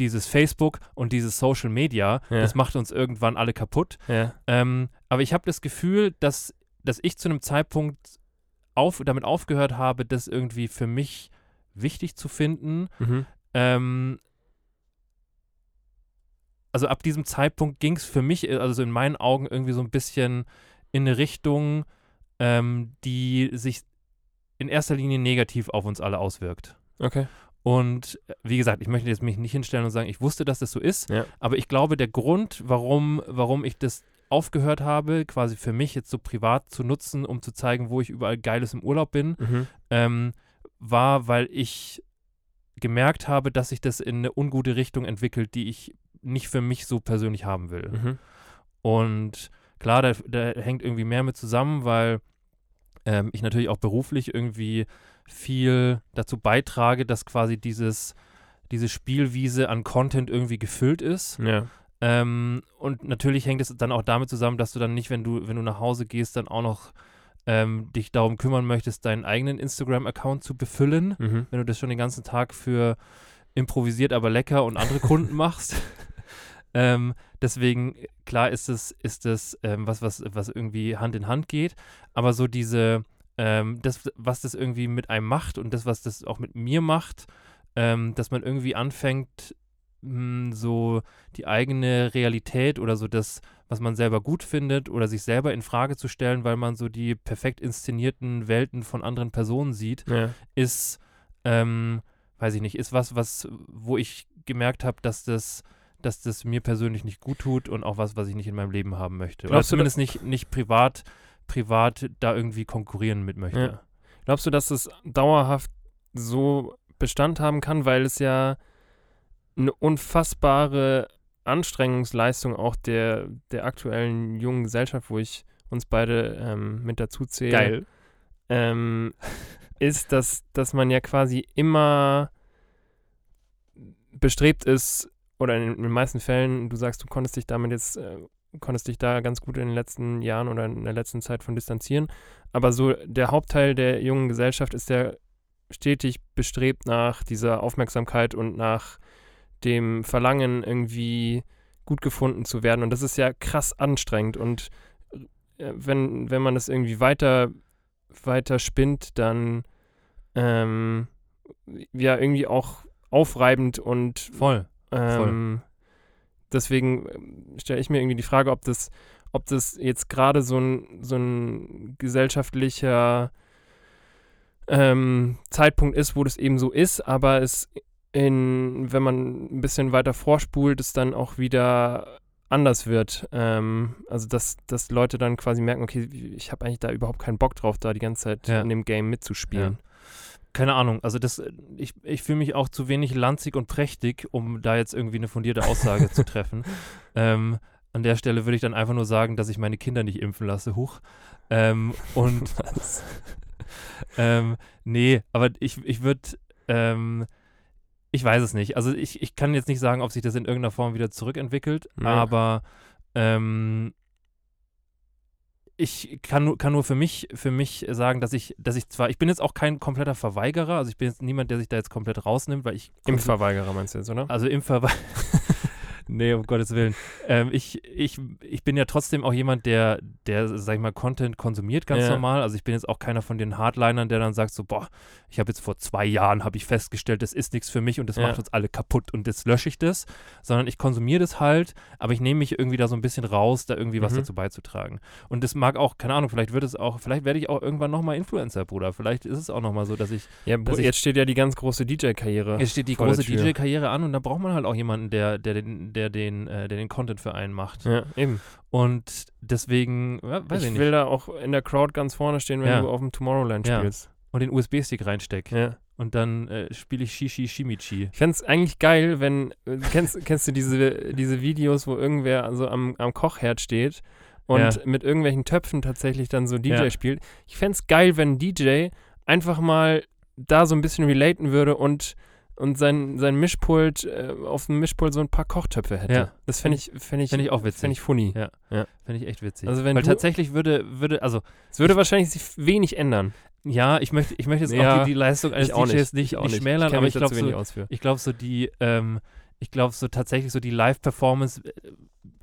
dieses Facebook und dieses Social Media, Ja. das macht uns irgendwann alle kaputt. ja. Ähm, aber ich habe das Gefühl, dass, dass ich zu einem Zeitpunkt auf, damit aufgehört habe, das irgendwie für mich wichtig zu finden. Mhm. Ähm, also ab diesem Zeitpunkt ging es für mich, also so in meinen Augen, irgendwie so ein bisschen in eine Richtung, ähm, die sich in erster Linie negativ auf uns alle auswirkt. Okay. Und äh, wie gesagt, ich möchte jetzt mich nicht hinstellen und sagen, ich wusste, dass das so ist, Ja. aber ich glaube, der Grund, warum, warum ich das aufgehört habe, quasi für mich jetzt so privat zu nutzen, um zu zeigen, wo ich überall Geiles im Urlaub bin, Mhm. ähm, war, weil ich gemerkt habe, dass sich das in eine ungute Richtung entwickelt, die ich nicht für mich so persönlich haben will. Mhm. Und klar, da, da hängt irgendwie mehr mit zusammen, weil ähm, ich natürlich auch beruflich irgendwie viel dazu beitrage, dass quasi dieses, diese Spielwiese an Content irgendwie gefüllt ist. Ja. Ähm, und natürlich hängt es dann auch damit zusammen, dass du dann nicht, wenn du, wenn du nach Hause gehst, dann auch noch ähm, dich darum kümmern möchtest, deinen eigenen Instagram-Account zu befüllen, Mhm. wenn du das schon den ganzen Tag für improvisiert, aber lecker und andere Kunden machst. Ähm, deswegen, klar ist es, ist es ähm, was, was, was irgendwie Hand in Hand geht, aber so diese, ähm, das, was das irgendwie mit einem macht und das, was das auch mit mir macht, ähm, dass man irgendwie anfängt, mh, so die eigene Realität oder so das, was man selber gut findet oder sich selber in Frage zu stellen, weil man so die perfekt inszenierten Welten von anderen Personen sieht, Ja. ist, ähm, weiß ich nicht, ist was, was, wo ich gemerkt habe, dass das, dass das mir persönlich nicht gut tut und auch was, was ich nicht in meinem Leben haben möchte. Oder Glaubst du, da- zumindest nicht, nicht privat, privat da irgendwie konkurrieren mit möchte. Ja. Glaubst du, dass es dauerhaft so Bestand haben kann, weil es ja eine unfassbare Anstrengungsleistung auch der, der aktuellen jungen Gesellschaft, wo ich uns beide ähm, mit dazu zähle, Geil. ähm, ist, dass, dass man ja quasi immer bestrebt ist, oder in, in den meisten Fällen, du sagst, du konntest dich damit jetzt, äh, konntest dich da ganz gut in den letzten Jahren oder in der letzten Zeit von distanzieren, aber so der Hauptteil der jungen Gesellschaft ist ja stetig bestrebt nach dieser Aufmerksamkeit und nach dem Verlangen, irgendwie gut gefunden zu werden. Und das ist ja krass anstrengend. Und äh, wenn, wenn man das irgendwie weiter, weiter spinnt, dann ähm, ja irgendwie auch aufreibend und Voll. ähm, deswegen ähm, stelle ich mir irgendwie die Frage, ob das, ob das jetzt gerade so ein, so ein gesellschaftlicher ähm, Zeitpunkt ist, wo das eben so ist, aber es in, wenn man ein bisschen weiter vorspult, es dann auch wieder anders wird. Ähm, also dass, dass Leute dann quasi merken, okay, ich habe eigentlich da überhaupt keinen Bock drauf, da die ganze Zeit Ja. in dem Game mitzuspielen. Keine Ahnung, also das, äh, ich, ich fühle mich auch zu wenig lanzig und prächtig, um da jetzt irgendwie eine fundierte Aussage zu treffen. Ähm, an der Stelle würde ich dann einfach nur sagen, dass ich meine Kinder nicht impfen lasse, huch. Ähm, und ähm, nee, aber ich, ich würde, ähm, ich weiß es nicht. Also ich, ich kann jetzt nicht sagen, ob sich das in irgendeiner Form wieder zurückentwickelt, Ja. aber ähm, ich kann nur, kann nur für mich, für mich sagen, dass ich, dass ich zwar, ich bin jetzt auch kein kompletter Verweigerer, also ich bin jetzt niemand, der sich da jetzt komplett rausnimmt, weil ich Impfverweigerer meinst du jetzt, oder? also Impfverweigerer. nee, um Gottes Willen. Ähm, ich, ich, ich bin ja trotzdem auch jemand, der, der, sag ich mal, Content konsumiert ganz Ja. normal. Also ich bin jetzt auch keiner von den Hardlinern, der dann sagt so, boah, ich habe jetzt vor zwei Jahren, habe ich festgestellt, das ist nichts für mich und das Ja. macht uns alle kaputt und jetzt lösche ich das. Sondern ich konsumiere das halt, aber ich nehme mich irgendwie da so ein bisschen raus, da irgendwie was Mhm. dazu beizutragen. Und das mag auch, keine Ahnung, vielleicht wird es auch, vielleicht werde ich auch irgendwann nochmal Influencer, Bruder. Vielleicht ist es auch nochmal so, dass ich Ja, dass Br- ich- jetzt steht ja die ganz große DJ-Karriere. Jetzt steht die große. DJ-Karriere an und da braucht man halt auch jemanden, der, der den, der den, äh, der den Content für einen macht. Ja, eben. Und deswegen, ja, weiß ich, ich nicht. will da auch in der Crowd ganz vorne stehen, wenn Ja. du auf dem Tomorrowland spielst. Und den USB-Stick reinsteck. Ja. Und dann äh, spiele ich Shishi Shimichi. Ich fände es eigentlich geil, wenn, äh, kennst, kennst du diese, diese Videos, wo irgendwer also am, am Kochherd steht und mit irgendwelchen Töpfen tatsächlich dann so DJ spielt? Ich fände es geil, wenn ein DJ einfach mal da so ein bisschen relaten würde und und sein, sein Mischpult, äh, auf dem Mischpult so ein paar Kochtöpfe hätte. Ja. Das fände ich, fänd ich, Fänd ich auch witzig. Fände ich funny. Ja. Ja. Finde ich echt witzig. Also wenn Weil du- tatsächlich würde, würde, also Es würde wahrscheinlich sich wenig ändern. ja, ich möchte, ich möchte jetzt Ja, auch die, die Leistung eines Ich DJs nicht, nicht, ich nicht schmälern, kenn aber ich glaube so, ich glaube so die, ähm, ich glaube so tatsächlich so die Live-Performance äh,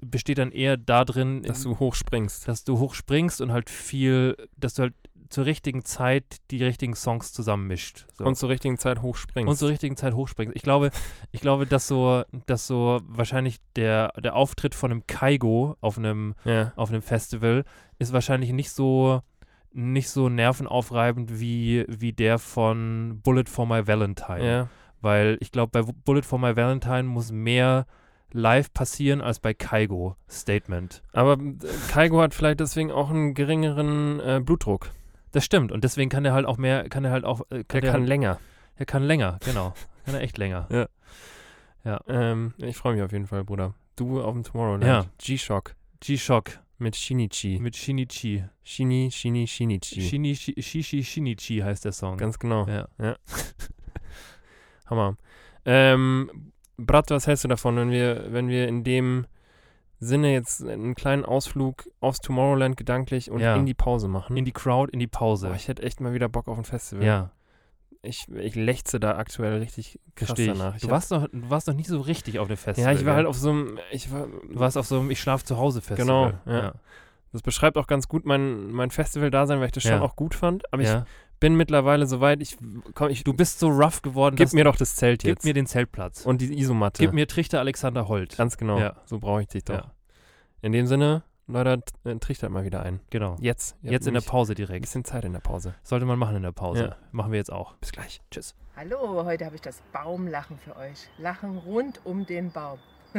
besteht dann eher darin, dass du hochspringst. dass du hochspringst und halt viel, dass du halt zur richtigen Zeit die richtigen Songs zusammenmischt. So. Und zur richtigen Zeit hochspringst. und zur richtigen Zeit hochspringst. Ich glaube, ich glaube, dass so, dass so wahrscheinlich der, der Auftritt von einem Kaigo auf einem, ja. auf einem Festival ist wahrscheinlich nicht so nicht so nervenaufreibend wie, wie der von Bullet for My Valentine. ja. Weil ich glaube, bei Bullet for My Valentine muss mehr live passieren als bei Kaigo Statement. Aber äh, Kaigo hat vielleicht deswegen auch einen geringeren äh, Blutdruck. Das stimmt. Und deswegen kann er halt auch mehr, kann er halt auch, äh, Der kann, kann halt, länger. er kann länger, genau. Kann er echt länger. Ähm, ich freue mich auf jeden Fall, Bruder. Du auf dem Tomorrowland. Ja. G-Shock G-Shock mit Shinichi. mit Shinichi. Shini, Shini, Shinichi. Shini, Shi- Shishi Shinichi heißt der Song. Ganz genau. ja. Hammer. Ähm, Brat, was hältst du davon, wenn wir, wenn wir in dem Sinne jetzt einen kleinen Ausflug aufs Tomorrowland gedanklich und Ja. in die Pause machen? In die Crowd, in die Pause. Boah, ich hätte echt mal wieder Bock auf ein Festival. ja, Ich, ich lechze da aktuell richtig krass verstehe ich. danach. Ich Du warst, noch, du warst noch nicht so richtig auf dem Festival. ja, ich war halt auf so einem, ich war, Du warst auf so einem Ich schlaf zu Hause Festival. Genau, ja. das beschreibt auch ganz gut mein, mein Festival-Dasein, weil ich das schon Ja. auch gut fand, aber ja. ich bin mittlerweile soweit, ich, komm, ich, Du bist so rough geworden, gib dass mir doch das Zelt gib jetzt mir den Zeltplatz. und die Isomatte. gib mir Trichter Alexander Holt. Ganz genau, Ja. so brauche ich dich doch. Ja. In dem Sinne, Leute, äh, trichtert mal wieder ein. Genau. Jetzt. Habt Jetzt in der Pause Ein direkt. bisschen Zeit in der Pause. Sollte man machen in der Pause. Ja. Machen wir jetzt auch. Bis gleich. Tschüss. Hallo, heute habe ich das Baumlachen für euch. Lachen rund um den Baum.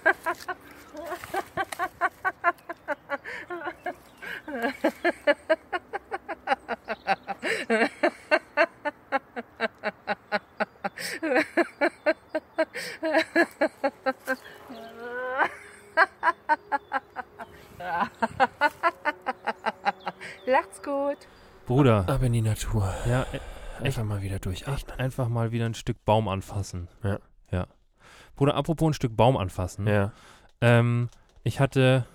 Ab in die Natur. Ja, e- Einfach mal wieder durchatmen. einfach mal wieder ein Stück Baum anfassen. Ja. Ja. Bruder, apropos ein Stück Baum anfassen. Ja. Ähm, ich hatte,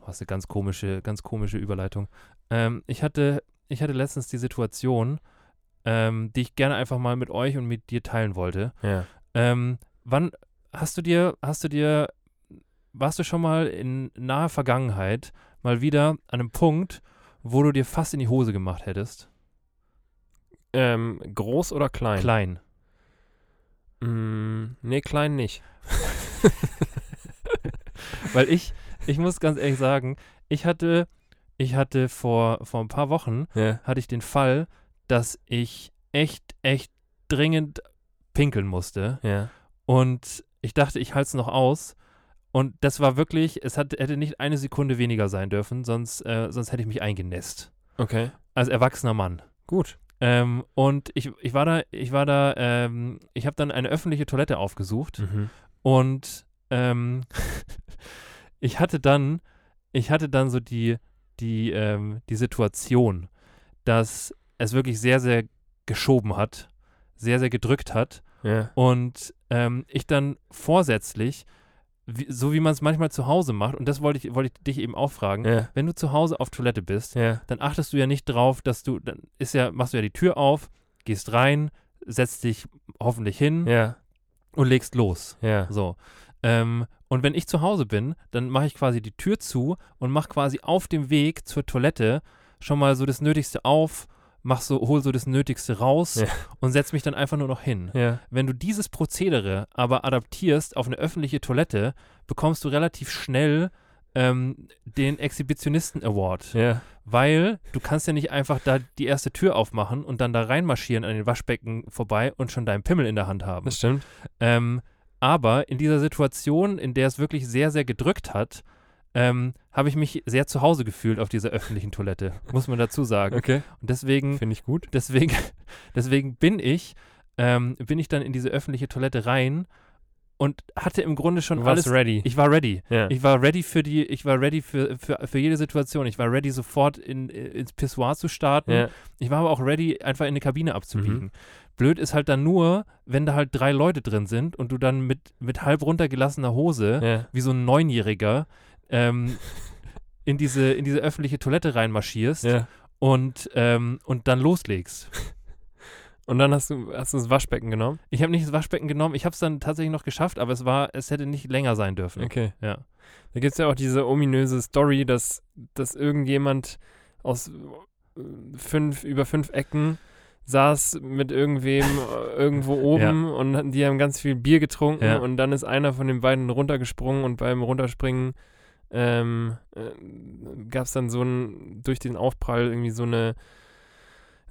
oh, das ist eine ganz komische, ganz komische Überleitung. Ähm, ich hatte, ich hatte letztens die Situation, ähm, die ich gerne einfach mal mit euch und mit dir teilen wollte. Ja. Ähm, wann hast du dir, hast du dir, warst du schon mal in naher Vergangenheit mal wieder an einem Punkt, wo du dir fast in die Hose gemacht hättest? Ähm, groß oder klein? Klein. Mm, nee, klein nicht. Weil ich, ich muss ganz ehrlich sagen, ich hatte, ich hatte vor, vor ein paar Wochen, Ja. hatte ich den Fall, dass ich echt, echt dringend pinkeln musste. Ja. Und ich dachte, ich halte es noch aus. Und das war wirklich, es hat, hätte nicht eine Sekunde weniger sein dürfen, sonst, äh, sonst hätte ich mich eingenässt. Okay. Als erwachsener Mann. Gut. Ähm, und ich, ich war da, ich war da, ähm, ich habe dann eine öffentliche Toilette aufgesucht. Mhm. Und ähm, ich hatte dann, ich hatte dann so die, die, ähm, die Situation, dass es wirklich sehr, sehr geschoben hat, sehr, sehr gedrückt hat Ja. und ähm, ich dann vorsätzlich, wie, so wie man es manchmal zu Hause macht, und das wollte ich, wollte ich dich eben auch fragen, Ja. wenn du zu Hause auf Toilette bist, Ja. dann achtest du ja nicht drauf, dass du, dann ist ja, machst du ja die Tür auf, gehst rein, setzt dich hoffentlich hin Ja. und legst los. Ja. So. Ähm, und wenn ich zu Hause bin, dann mache ich quasi die Tür zu und mache quasi auf dem Weg zur Toilette schon mal so das Nötigste auf, mach so, hol so das Nötigste raus Ja. und setz mich dann einfach nur noch hin. Ja. Wenn du dieses Prozedere aber adaptierst auf eine öffentliche Toilette, bekommst du relativ schnell ähm, den Exhibitionisten Award. Ja. Weil du kannst ja nicht einfach da die erste Tür aufmachen und dann da reinmarschieren an den Waschbecken vorbei und schon deinen Pimmel in der Hand haben. Das stimmt. Ähm, aber in dieser Situation, in der es wirklich sehr, sehr gedrückt hat, ähm, habe ich mich sehr zu Hause gefühlt auf dieser öffentlichen Toilette, muss man dazu sagen. Okay. Und deswegen, Finde ich gut. deswegen, deswegen bin ich, ähm, bin ich dann in diese öffentliche Toilette rein und hatte im Grunde schon Du warst alles. ready. Ich war ready. ja. Ich war ready für die, ich war ready für, für, für jede Situation. Ich war ready, sofort in, ins Pissoir zu starten. ja. Ich war aber auch ready, einfach in eine Kabine abzubiegen. Mhm. Blöd ist halt dann nur, wenn da halt drei Leute drin sind und du dann mit, mit halb runtergelassener Hose, ja. wie so ein Neunjähriger, ähm, in, diese, in diese öffentliche Toilette reinmarschierst ja. und, ähm, und dann loslegst. Und dann hast du, hast du das Waschbecken genommen? Ich habe nicht das Waschbecken genommen, ich habe es dann tatsächlich noch geschafft, aber es war, es hätte nicht länger sein dürfen. Okay. Ja. Da gibt es ja auch diese ominöse Story, dass, dass irgendjemand aus fünf, über fünf Ecken saß mit irgendwem äh, irgendwo oben und hatten- die haben ganz viel Bier getrunken Ja. und dann ist einer von den beiden runtergesprungen und beim Runterspringen ähm, äh, gab es dann so ein, durch den Aufprall irgendwie so eine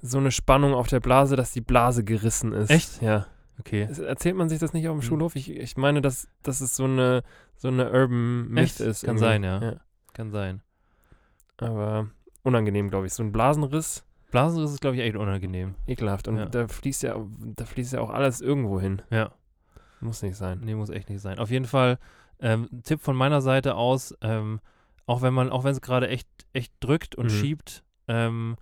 so eine Spannung auf der Blase, dass die Blase gerissen ist. Echt? Ja. Okay. Erzählt man sich das nicht auf dem Hm. Schulhof? Ich, ich meine, dass, dass es so eine, so eine Urban Myth ist. Kann irgendwie. sein, ja. Kann sein. Aber unangenehm, glaube ich. So ein Blasenriss, Blasenriss ist, glaube ich, echt unangenehm. ekelhaft. Und Ja. da fließt ja, da fließt ja auch alles irgendwo hin. Ja. Muss nicht sein. Nee, muss echt nicht sein. Auf jeden Fall, ähm, ein Tipp von meiner Seite aus, ähm, auch wenn man, auch wenn es gerade echt, echt drückt und Mhm. schiebt, ähm,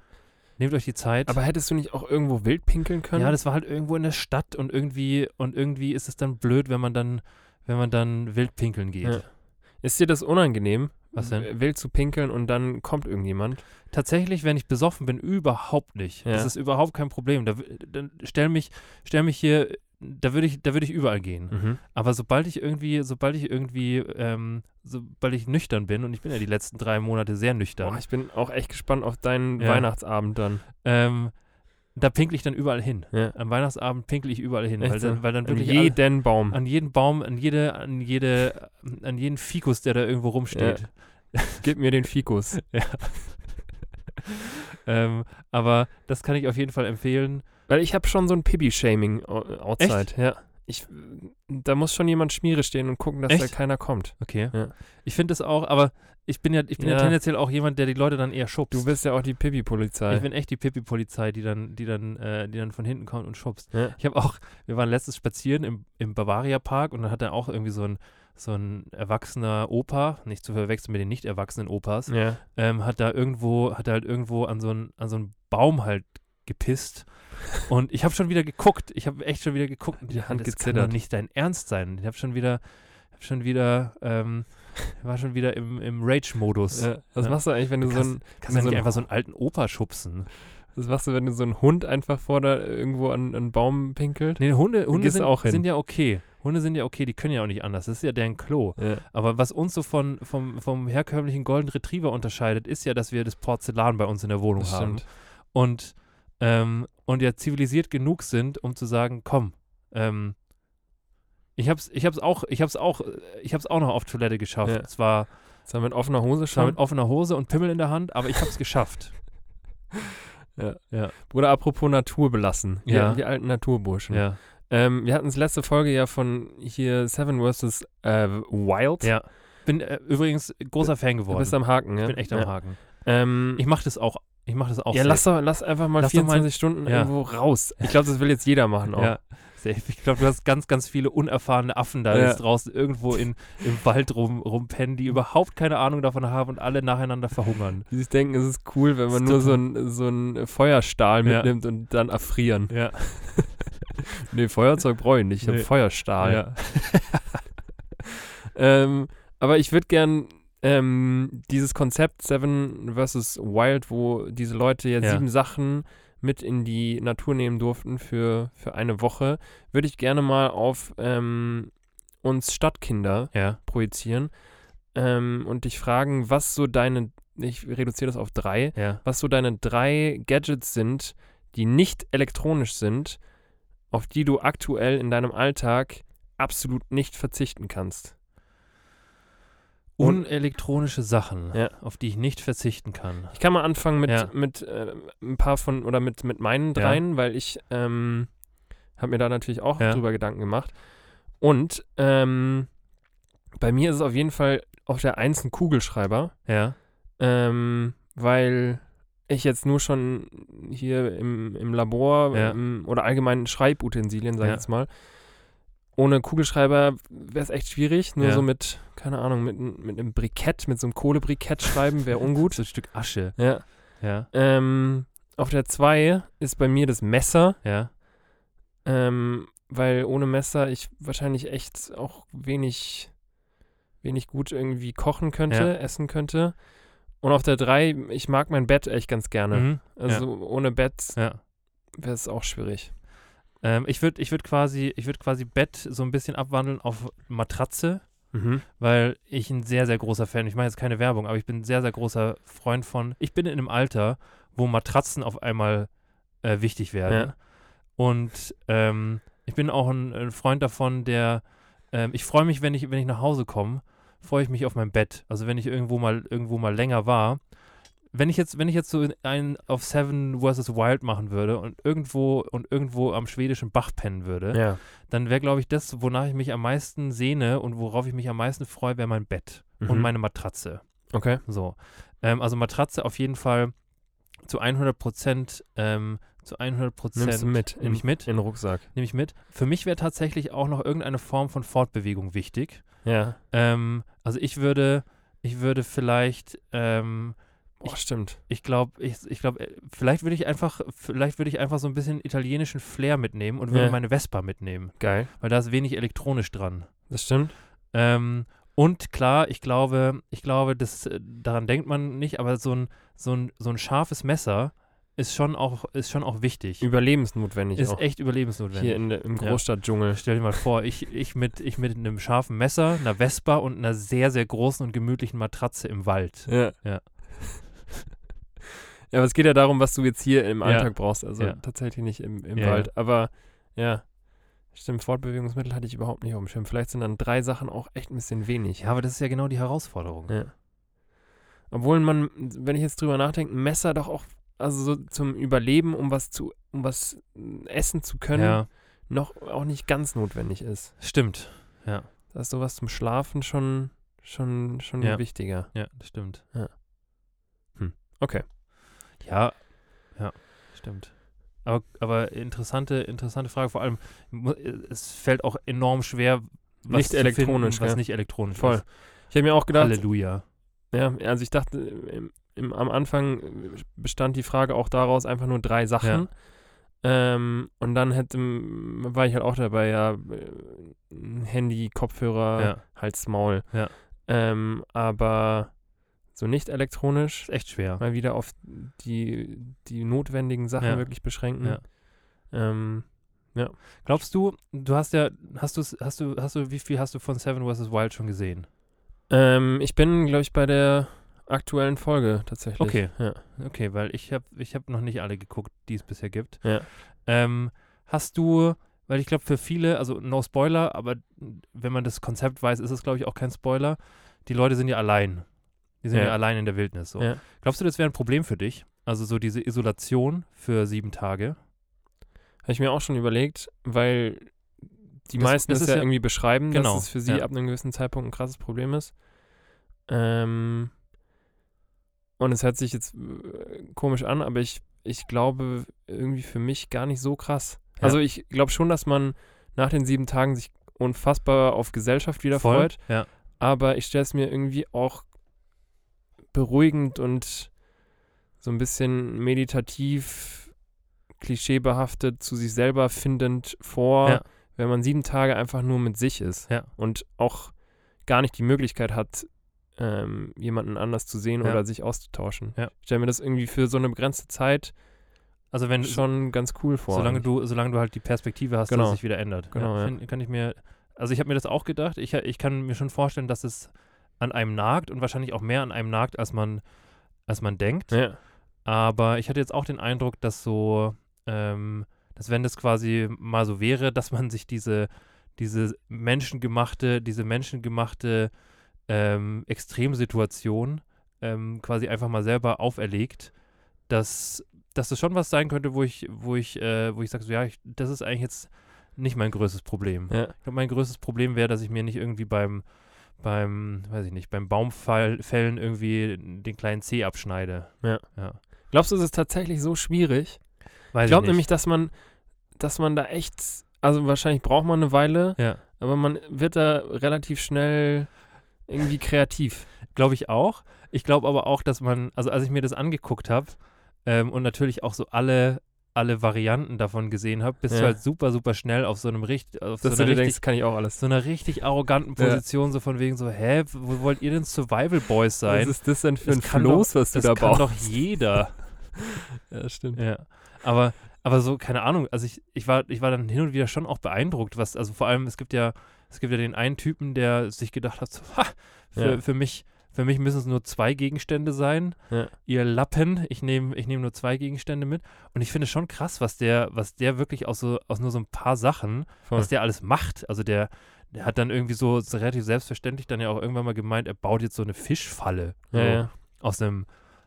nehmt euch die Zeit. Aber hättest du nicht auch irgendwo wild pinkeln können? ja, das war halt irgendwo in der Stadt und irgendwie, und irgendwie ist es dann blöd, wenn man dann, wenn man dann wild pinkeln geht. Ja. Ist dir das unangenehm? Was denn? Wild zu pinkeln und dann kommt irgendjemand? Tatsächlich, wenn ich besoffen bin, überhaupt nicht. Ja. Das ist überhaupt kein Problem. Da, dann stell mich, stell mich hier, da würde ich, da würde ich überall gehen. Mhm. Aber sobald ich irgendwie, sobald ich irgendwie, ähm, sobald ich nüchtern bin, und ich bin ja die letzten drei Monate sehr nüchtern, Boah, ich bin auch echt gespannt auf deinen Ja. Weihnachtsabend dann. ähm, da pinkel ich dann überall hin. Ja. Am Weihnachtsabend pinkel ich überall hin, weil dann, weil dann An wirklich alle- jeden Baum. an jeden Baum, an jede, an jede, an jeden Fikus, der da irgendwo rumsteht. Gib mir den Fikus. Ähm, aber das kann ich auf jeden Fall empfehlen. Weil ich habe schon so ein Pibi-Shaming au- outside. Ja. Ich, da muss schon jemand Schmiere stehen und gucken, dass Echt? da keiner kommt. Okay. Ja. Ich finde es auch, aber ich bin ja, ich bin ja. Ja. tendenziell auch jemand, der die Leute dann eher schubst. Du bist ja auch die Pipi-Polizei. ich bin echt die Pipi-Polizei, die dann, die dann, äh, die dann von hinten kommt und schubst. Ja. Ich habe auch, wir waren letztes spazieren im, im Bavaria Park und dann hat er auch irgendwie so ein, so ein erwachsener Opa, nicht zu verwechseln mit den nicht erwachsenen Opas, ähm, hat da irgendwo, hat er halt irgendwo an so einen, an so einen Baum halt gepisst. Und ich habe schon wieder geguckt. Ich habe echt schon wieder geguckt. und Die Hand das kann gezittert. doch nicht dein Ernst sein. Ich habe schon wieder, hab schon wieder, ähm, war schon wieder im, im Rage-Modus. Ja. Was Ja. machst du eigentlich, wenn du so Kannst- ein, Kannst du so nicht ein- einfach so einen alten Opa schubsen? was machst du, wenn du so einen Hund einfach vor da irgendwo an, an einen Baum pinkelt? Nee, Hunde, Hunde du sind, sind ja okay. Hunde sind ja okay, die können ja auch nicht anders. Das ist ja deren Klo. Ja. Aber was uns so von, vom, vom herkömmlichen Golden Retriever unterscheidet, ist ja, dass wir das Porzellan bei uns in der Wohnung Das haben. stimmt. Und, ähm, und ja zivilisiert genug sind, um zu sagen, komm, ähm, ich hab's, ich hab's auch, ich hab's auch, äh, ich hab's auch noch auf Toilette geschafft. Ja. Zwar, er mit offener Hose zwar schon? mit offener Hose und Pimmel in der Hand, aber ich hab's geschafft. Oder apropos Natur belassen. Wir, Ja. wir alten Naturburschen. Ja. Ähm, wir hatten es letzte Folge ja von hier Seven vs. Äh, Wild. Ja. Bin äh, übrigens großer Fan Du geworden. bist am Haken, ja? ich bin echt am ja. Haken. Ähm, Ich mach das auch. Ich mach das auch. ja, safe. lass, doch, lass einfach mal Lass doch mal- 24 Stunden Ja. irgendwo raus. Ich glaube, das will jetzt jeder machen auch. Ja, safe. Ich glaube, du hast ganz, ganz viele unerfahrene Affen da Ja. draußen irgendwo in, im Wald rum, rumpennen, die überhaupt keine Ahnung davon haben und alle nacheinander verhungern. Die sich denken, es ist cool, wenn man nur so ein, so ein Feuerstahl mitnimmt und dann erfrieren. Ja. Nee, Feuerzeug brauche ich nicht, ich habe Nee. Feuerstahl. ja. Ähm, aber ich würde gern ähm, dieses Konzept Seven vs. Wild, wo diese Leute ja, Ja. sieben Sachen mit in die Natur nehmen durften für, für eine Woche, würde ich gerne mal auf ähm, uns Stadtkinder Ja. projizieren ähm, und dich fragen, was so deine, ich reduziere das auf drei, Ja. was so deine drei Gadgets sind, die nicht elektronisch sind, auf die du aktuell in deinem Alltag absolut nicht verzichten kannst. Unelektronische Sachen, Ja. auf die ich nicht verzichten kann. Ich kann mal anfangen mit, Ja. mit äh, ein paar von, oder mit, mit meinen Ja. dreien, weil ich ähm, habe mir da natürlich auch Ja. drüber Gedanken gemacht. Und ähm, bei mir ist es auf jeden Fall auf der 1 einen Kugelschreiber, Ja. ähm, weil ich jetzt nur schon hier im, im Labor Ja. ähm, oder allgemein Schreibutensilien, sag ich Ja. jetzt mal, ohne Kugelschreiber wäre es echt schwierig. Nur Ja. so mit, keine Ahnung, mit, mit einem Brikett, mit so einem Kohlebrikett schreiben wäre ungut. So ein Stück Asche. ja. Ja. Ähm, auf der 2 ist bei mir das Messer, Ja. ähm, weil ohne Messer ich wahrscheinlich echt auch wenig, wenig gut irgendwie kochen könnte, Ja. essen könnte. Und auf der 3, ich mag mein Bett echt ganz gerne. Mhm. Also ohne Bett wäre es auch schwierig. Ähm, ich würde ich würd quasi, ich würd quasi Bett so ein bisschen abwandeln auf Matratze, Mhm. weil ich ein sehr, sehr großer Fan, ich mache jetzt keine Werbung, aber ich bin ein sehr, sehr großer Freund von, ich bin in einem Alter, wo Matratzen auf einmal äh, wichtig werden. Ja. Und ähm, ich bin auch ein, ein Freund davon, der, ähm, ich freue mich, wenn ich, wenn ich nach Hause komme, freue ich mich auf mein Bett. Also wenn ich irgendwo mal, irgendwo mal länger war. Wenn ich jetzt, wenn ich jetzt so einen auf Seven vs. Wild machen würde und irgendwo und irgendwo am schwedischen Bach pennen würde, Ja. dann wäre, glaube ich, das, wonach ich mich am meisten sehne und worauf ich mich am meisten freue, wäre mein Bett und Mhm. meine Matratze. Okay. So. Ähm, also Matratze auf jeden Fall zu 100 Prozent, ähm, zu 100 Prozent Nimmst du mit? nehme ich mit, In den Rucksack. nehme ich mit. Für mich wäre tatsächlich auch noch irgendeine Form von Fortbewegung wichtig. Ja. Ähm, also ich würde, ich würde vielleicht, ähm, Boah, stimmt. ich glaube, ich, ich glaube, vielleicht würde ich einfach, vielleicht würde ich einfach so ein bisschen italienischen Flair mitnehmen und würde Ja. meine Vespa mitnehmen, Geil. weil da ist wenig elektronisch dran. Das stimmt. Ähm, und klar, ich glaube, ich glaube, das, äh, daran denkt man nicht, aber so ein, so ein, so ein scharfes Messer ist schon auch, ist schon auch wichtig. Überlebensnotwendig Ist auch. echt überlebensnotwendig. Hier in, im Ja. Großstadtdschungel. Stell dir mal vor, ich, ich, mit, ich mit einem scharfen Messer, einer Vespa und einer sehr, sehr großen und gemütlichen Matratze im Wald. Ja. Ja. Ja, aber es geht ja darum, was du jetzt hier im Ja. Alltag brauchst. Also Ja. tatsächlich nicht im, im Ja, Wald. Aber ja, stimmt, Fortbewegungsmittel hatte ich überhaupt nicht auf dem Schirm. Vielleicht sind dann drei Sachen auch echt ein bisschen wenig. Ja, aber das ist ja genau die Herausforderung. Ja. Obwohl man, wenn ich jetzt drüber nachdenke, ein Messer doch auch, also so zum Überleben, um was zu, um was essen zu können, Ja, noch auch nicht ganz notwendig ist. stimmt. Ja, Da ist sowas zum Schlafen schon, schon, schon Ja. wichtiger. ja, das stimmt. Okay. Ja, ja, stimmt. Aber, aber interessante, interessante Frage. Vor allem, es fällt auch enorm schwer, was Nicht elektronisch, finden, was gell? nicht elektronisch Voll. ist. Ich habe mir auch gedacht, Halleluja. Ja, also ich dachte, im, im, am Anfang bestand die Frage auch daraus einfach nur drei Sachen. Ähm, und dann hätte, war ich halt auch dabei, ja, Handy, Kopfhörer, Ja. Hals, Maul. Ja. Ähm, aber so nicht elektronisch, Ist echt schwer. mal wieder auf die, die notwendigen Sachen Ja. wirklich beschränken. Ja. Ähm, Glaubst du, du hast ja, hast du, hast du, hast du, wie viel hast du von Seven vs. Wild schon gesehen? ähm, ich bin, glaube ich, bei der aktuellen Folge tatsächlich. Okay. Ja. Okay, weil ich habe ich hab noch nicht alle geguckt, die es bisher gibt. Ja. Ähm, hast du, weil ich glaube für viele, also no Spoiler, aber wenn man das Konzept weiß, ist es glaube ich auch kein Spoiler. Die Leute sind ja allein. Die sind ja, Ja. allein in der Wildnis. So. Ja. Glaubst du, das wäre ein Problem für dich? Also so diese Isolation für sieben Tage? Habe ich mir auch schon überlegt, weil die Das- meisten das ist ja, ja- irgendwie beschreiben, Genau, dass es für sie ja. ab einem gewissen Zeitpunkt ein krasses Problem ist. Ähm, und es hört sich jetzt äh, komisch an, aber ich, ich glaube irgendwie für mich gar nicht so krass. Ja. Also ich glaube schon, dass man nach den sieben Tagen sich unfassbar auf Gesellschaft wieder Voll? freut, aber ich stelle es mir irgendwie auch beruhigend und so ein bisschen meditativ, klischeebehaftet, zu sich selber findend vor, Ja. wenn man sieben Tage einfach nur mit sich ist Ja. und auch gar nicht die Möglichkeit hat, ähm, jemanden anders zu sehen Ja. oder sich auszutauschen. Ja. Ich stelle mir das irgendwie für so eine begrenzte Zeit Also wenn schon ganz cool vor. solange eigentlich. du, solange du halt die Perspektive hast, Genau. dass es sich wieder ändert. Genau, ja. find- kann ich mir, also ich habe mir das auch gedacht. Ich, ich kann mir schon vorstellen, dass es an einem nagt und wahrscheinlich auch mehr an einem nagt, als man, als man denkt. ja. Aber ich hatte jetzt auch den Eindruck, dass so, ähm, dass wenn das quasi mal so wäre, dass man sich diese, diese menschengemachte, diese menschengemachte ähm, Extremsituation ähm, quasi einfach mal selber auferlegt, dass, dass das schon was sein könnte, wo ich, wo ich, äh, wo ich sage, so, ja, ich, das ist eigentlich jetzt nicht mein größtes Problem. Ja. Ich glaube, mein größtes Problem wäre, dass ich mir nicht irgendwie beim, beim, weiß ich nicht, beim Baumfällen irgendwie den kleinen Zeh abschneide. Glaubst du, es ist tatsächlich so schwierig? Weiß Ich glaube nämlich, dass man, dass man da echt, also wahrscheinlich braucht man eine Weile, Ja. aber man wird da relativ schnell irgendwie kreativ. Glaube ich auch. Ich glaube aber auch, dass man, also als ich mir das angeguckt habe ähm, und natürlich auch so alle, alle Varianten davon gesehen habe, bist du Ja. halt super, super schnell auf so einem richtig, auf Dass so du einer richtig, denkst, kann ich auch alles. so einer richtig arroganten Ja. Position, so von wegen so, hä, wo wollt ihr denn Survival Boys sein? Was ist das denn für Das ein kann Floß, was du das da kann baust? doch jeder. Ja, stimmt. Ja, aber, aber so, keine Ahnung, also ich, ich, war, ich war dann hin und wieder schon auch beeindruckt, was, also vor allem, es gibt ja, es gibt ja den einen Typen, der sich gedacht hat, so, ha, für, Ja. für mich, für mich müssen es nur zwei Gegenstände sein. Ja. Ihr Lappen, ich nehme ich nehm nur zwei Gegenstände mit. Und ich finde schon krass, was der, was der wirklich aus so, aus nur so ein paar Sachen, Voll. was der alles macht. Also der, der hat dann irgendwie so, relativ selbstverständlich dann ja auch irgendwann mal gemeint, er baut jetzt so eine Fischfalle. So Ja, aus einem,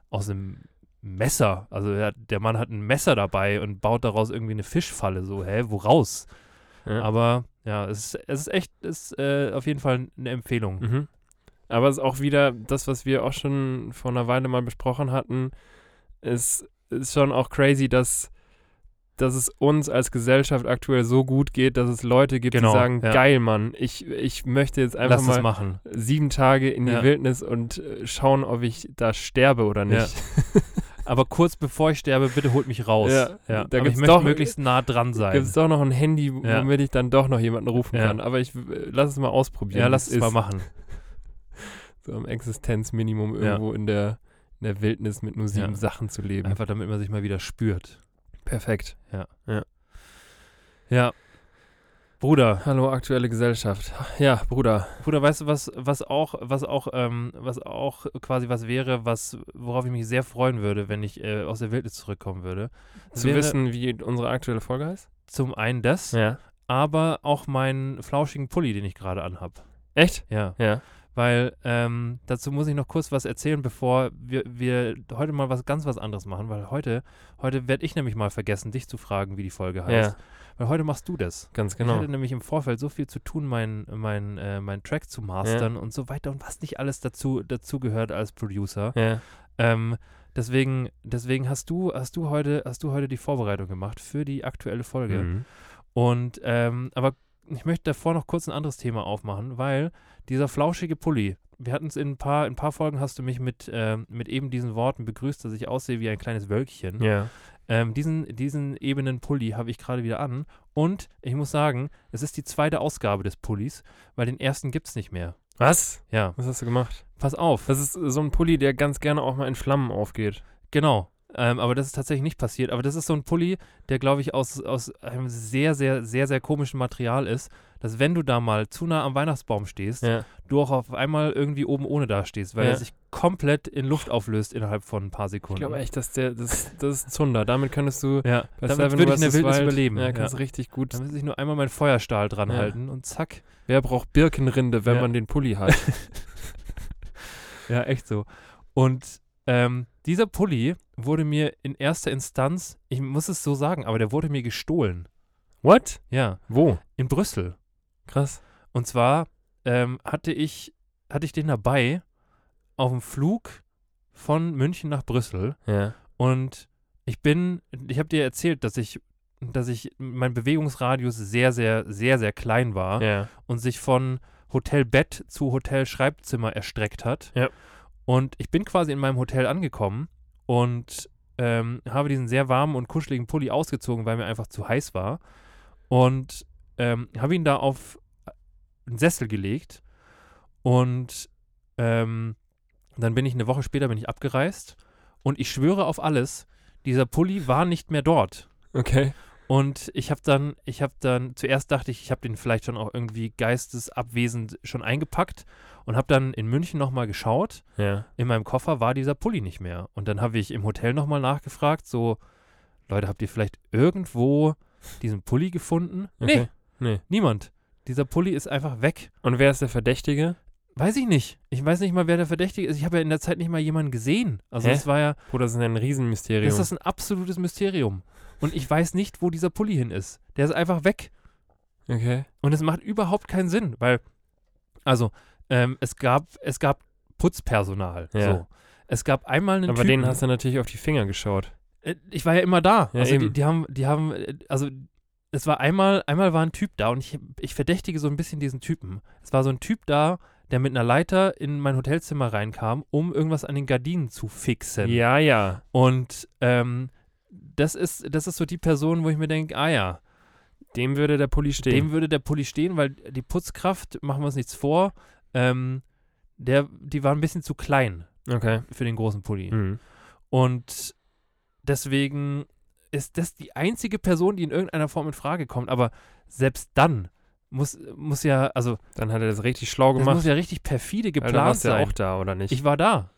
aus einem Messer. Also er, der Mann hat ein Messer dabei und baut daraus irgendwie eine Fischfalle. So, hä, woraus? Ja. Aber ja, es ist, es ist echt, es ist äh, auf jeden Fall eine Empfehlung. Mhm. Aber es ist auch wieder das, was wir auch schon vor einer Weile mal besprochen hatten, ist, ist schon auch crazy, dass, dass es uns als Gesellschaft aktuell so gut geht, dass es Leute gibt, Genau, die sagen, ja. geil, Mann, ich, ich möchte jetzt einfach Lass mal es sieben Tage in die Ja. Wildnis und äh, schauen, ob ich da sterbe oder nicht. Aber kurz bevor ich sterbe, bitte holt mich raus. Ja, Ja, da aber ich möchte doch- möglichst nah dran sein. Gibt es doch noch ein Handy, Ja. womit ich dann doch noch jemanden rufen Ja. kann. Aber ich äh, lass es mal ausprobieren. ja, lass es mal machen. So am Existenzminimum Ja. irgendwo in, der, in der Wildnis mit nur sieben Ja. Sachen zu leben. Einfach damit man sich mal wieder spürt. Perfekt. Ja. Bruder, Hallo, aktuelle Gesellschaft. Ja, Bruder. Bruder, weißt du, was, was auch, was auch, ähm, was auch quasi was wäre, was, worauf ich mich sehr freuen würde, wenn ich äh, aus der Wildnis zurückkommen würde? Zu wäre wissen, wie unsere aktuelle Folge heißt? Zum einen das, Ja. aber auch meinen flauschigen Pulli, den ich gerade anhab. Echt? Ja. Ja. Weil ähm, dazu muss ich noch kurz was erzählen, bevor wir, wir heute mal was ganz was anderes machen, weil heute, heute werde ich nämlich mal vergessen, dich zu fragen, wie die Folge heißt. Ja, Weil heute machst du das. ganz Ich genau. hatte nämlich im Vorfeld so viel zu tun, meinen mein, äh, mein Track zu mastern und so weiter und was nicht alles dazu, dazu gehört als Producer. Ja. Ähm, deswegen, deswegen hast du, hast du heute, hast du heute die Vorbereitung gemacht für die aktuelle Folge. Mhm. Und ähm, aber ich möchte davor noch kurz ein anderes Thema aufmachen, weil dieser flauschige Pulli, wir hatten es in ein paar, in ein paar Folgen hast du mich mit, ähm, mit eben diesen Worten begrüßt, dass ich aussehe wie ein kleines Wölkchen. Ja. Ähm, diesen, diesen ebenen Pulli habe ich gerade wieder an. Und ich muss sagen, es ist die zweite Ausgabe des Pullis, weil den ersten gibt es nicht mehr. Was? Ja, Was hast du gemacht? pass auf. Das ist so ein Pulli, der ganz gerne auch mal in Flammen aufgeht. Genau. Ähm, aber das ist tatsächlich nicht passiert. Aber das ist so ein Pulli, der, glaube ich, aus, aus einem sehr, sehr, sehr, sehr komischen Material ist, dass wenn du da mal zu nah am Weihnachtsbaum stehst, Ja. du auch auf einmal irgendwie oben ohne dastehst, weil Ja. er sich komplett in Luft auflöst innerhalb von ein paar Sekunden. Ich glaube echt, dass der, das, das ist Zunder. Damit könntest du ja, bei damit Seven würde ich in der. Wildnis Wild- überleben. Ja, Ja, kannst du richtig gut. Da muss ich nur einmal meinen Feuerstahl dran Ja. halten und zack. Wer braucht Birkenrinde, wenn Ja. man den Pulli hat? Ja, echt so. Und ähm, dieser Pulli wurde mir in erster Instanz, ich muss es so sagen, aber der wurde mir gestohlen. What? Ja, Wo? in Brüssel. Krass. Und zwar ähm, hatte ich hatte ich den dabei auf dem Flug von München nach Brüssel Ja. und ich bin, ich habe dir erzählt, dass ich, dass ich mein Bewegungsradius sehr, sehr, sehr, sehr klein war Ja. und sich von Hotelbett zu Hotel-Schreibzimmer erstreckt hat. Ja. Und ich bin quasi in meinem Hotel angekommen und ähm, habe diesen sehr warmen und kuscheligen Pulli ausgezogen, weil mir einfach zu heiß war. Und ähm, habe ihn da auf einen Sessel gelegt. Und ähm, dann bin ich eine Woche später bin ich abgereist. Und ich schwöre auf alles, dieser Pulli war nicht mehr dort. Okay. Und ich habe dann, ich habe dann, zuerst dachte ich, ich habe den vielleicht schon auch irgendwie geistesabwesend schon eingepackt und habe dann in München nochmal geschaut. Ja. In meinem Koffer war dieser Pulli nicht mehr. Und dann habe ich im Hotel nochmal nachgefragt, so, Leute, habt ihr vielleicht irgendwo diesen Pulli gefunden? Okay. Nee. Niemand. Dieser Pulli ist einfach weg. Und wer ist der Verdächtige? Weiß ich nicht. Ich weiß nicht mal, wer der Verdächtige ist. Ich habe ja in der Zeit nicht mal jemanden gesehen. Also Hä? es war ja, Bruder, das ist ein Riesenmysterium. das ist ein absolutes Mysterium. Und ich weiß nicht, wo dieser Pulli hin ist. Der ist einfach weg. okay. Und es macht überhaupt keinen Sinn, weil, also, Ähm, es, gab, es gab Putzpersonal. Ja. So. Es gab einmal einen Aber Typen, denen hast du natürlich auf die Finger geschaut. äh, ich war ja immer da. Ja, also die, eben. die haben, die haben, äh, also es war einmal, einmal war ein Typ da und ich, ich verdächtige so ein bisschen diesen Typen. Es war so ein Typ da, der mit einer Leiter in mein Hotelzimmer reinkam, um irgendwas an den Gardinen zu fixen. Ja, ja. Und ähm, das ist, das ist so die Person, wo ich mir denke, ah ja, Dem würde der Pulli stehen. dem würde der Pulli stehen, weil die Putzkraft, machen wir uns nichts vor, ähm, der, die war ein bisschen zu klein okay. für den großen Pulli. Mhm. Und deswegen ist das die einzige Person, die in irgendeiner Form in Frage kommt. Aber selbst dann muss, muss ja, also Dann hat er das richtig schlau das gemacht. muss ja richtig perfide du geplant warst ja sein. auch da, oder nicht? Ich war da.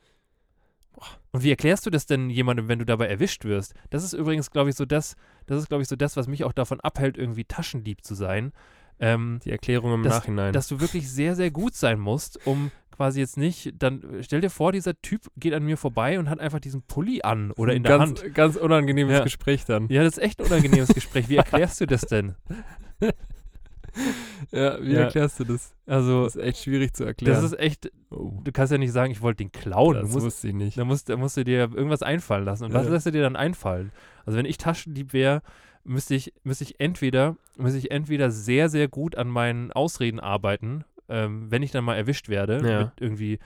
Und wie erklärst du das denn jemandem, wenn du dabei erwischt wirst? Das ist übrigens, glaube ich, so das, das ist, glaube ich, so das, was mich auch davon abhält, irgendwie Taschendieb zu sein. Ähm, die Erklärung im das- Nachhinein. dass du wirklich sehr, sehr gut sein musst, um quasi jetzt nicht, dann stell dir vor, dieser Typ geht an mir vorbei und hat einfach diesen Pulli an oder in der ganz, Hand. Ganz unangenehmes Ja. Gespräch dann. Ja, das ist echt ein unangenehmes Gespräch. Wie erklärst du das denn? Ja, wie Ja. erklärst du das? Also, Das ist echt schwierig zu erklären. das ist echt, oh, du kannst ja nicht sagen, ich wollte den klauen. Du das musst, wusste ich nicht. da, musst, da musst du dir irgendwas einfallen lassen. Und was Ja. lässt du dir dann einfallen? Also, wenn ich Taschendieb wäre, müsste ich, müsste ich entweder, müsste ich entweder sehr, sehr gut an meinen Ausreden arbeiten, ähm, wenn ich dann mal erwischt werde, Ja. mit irgendwie,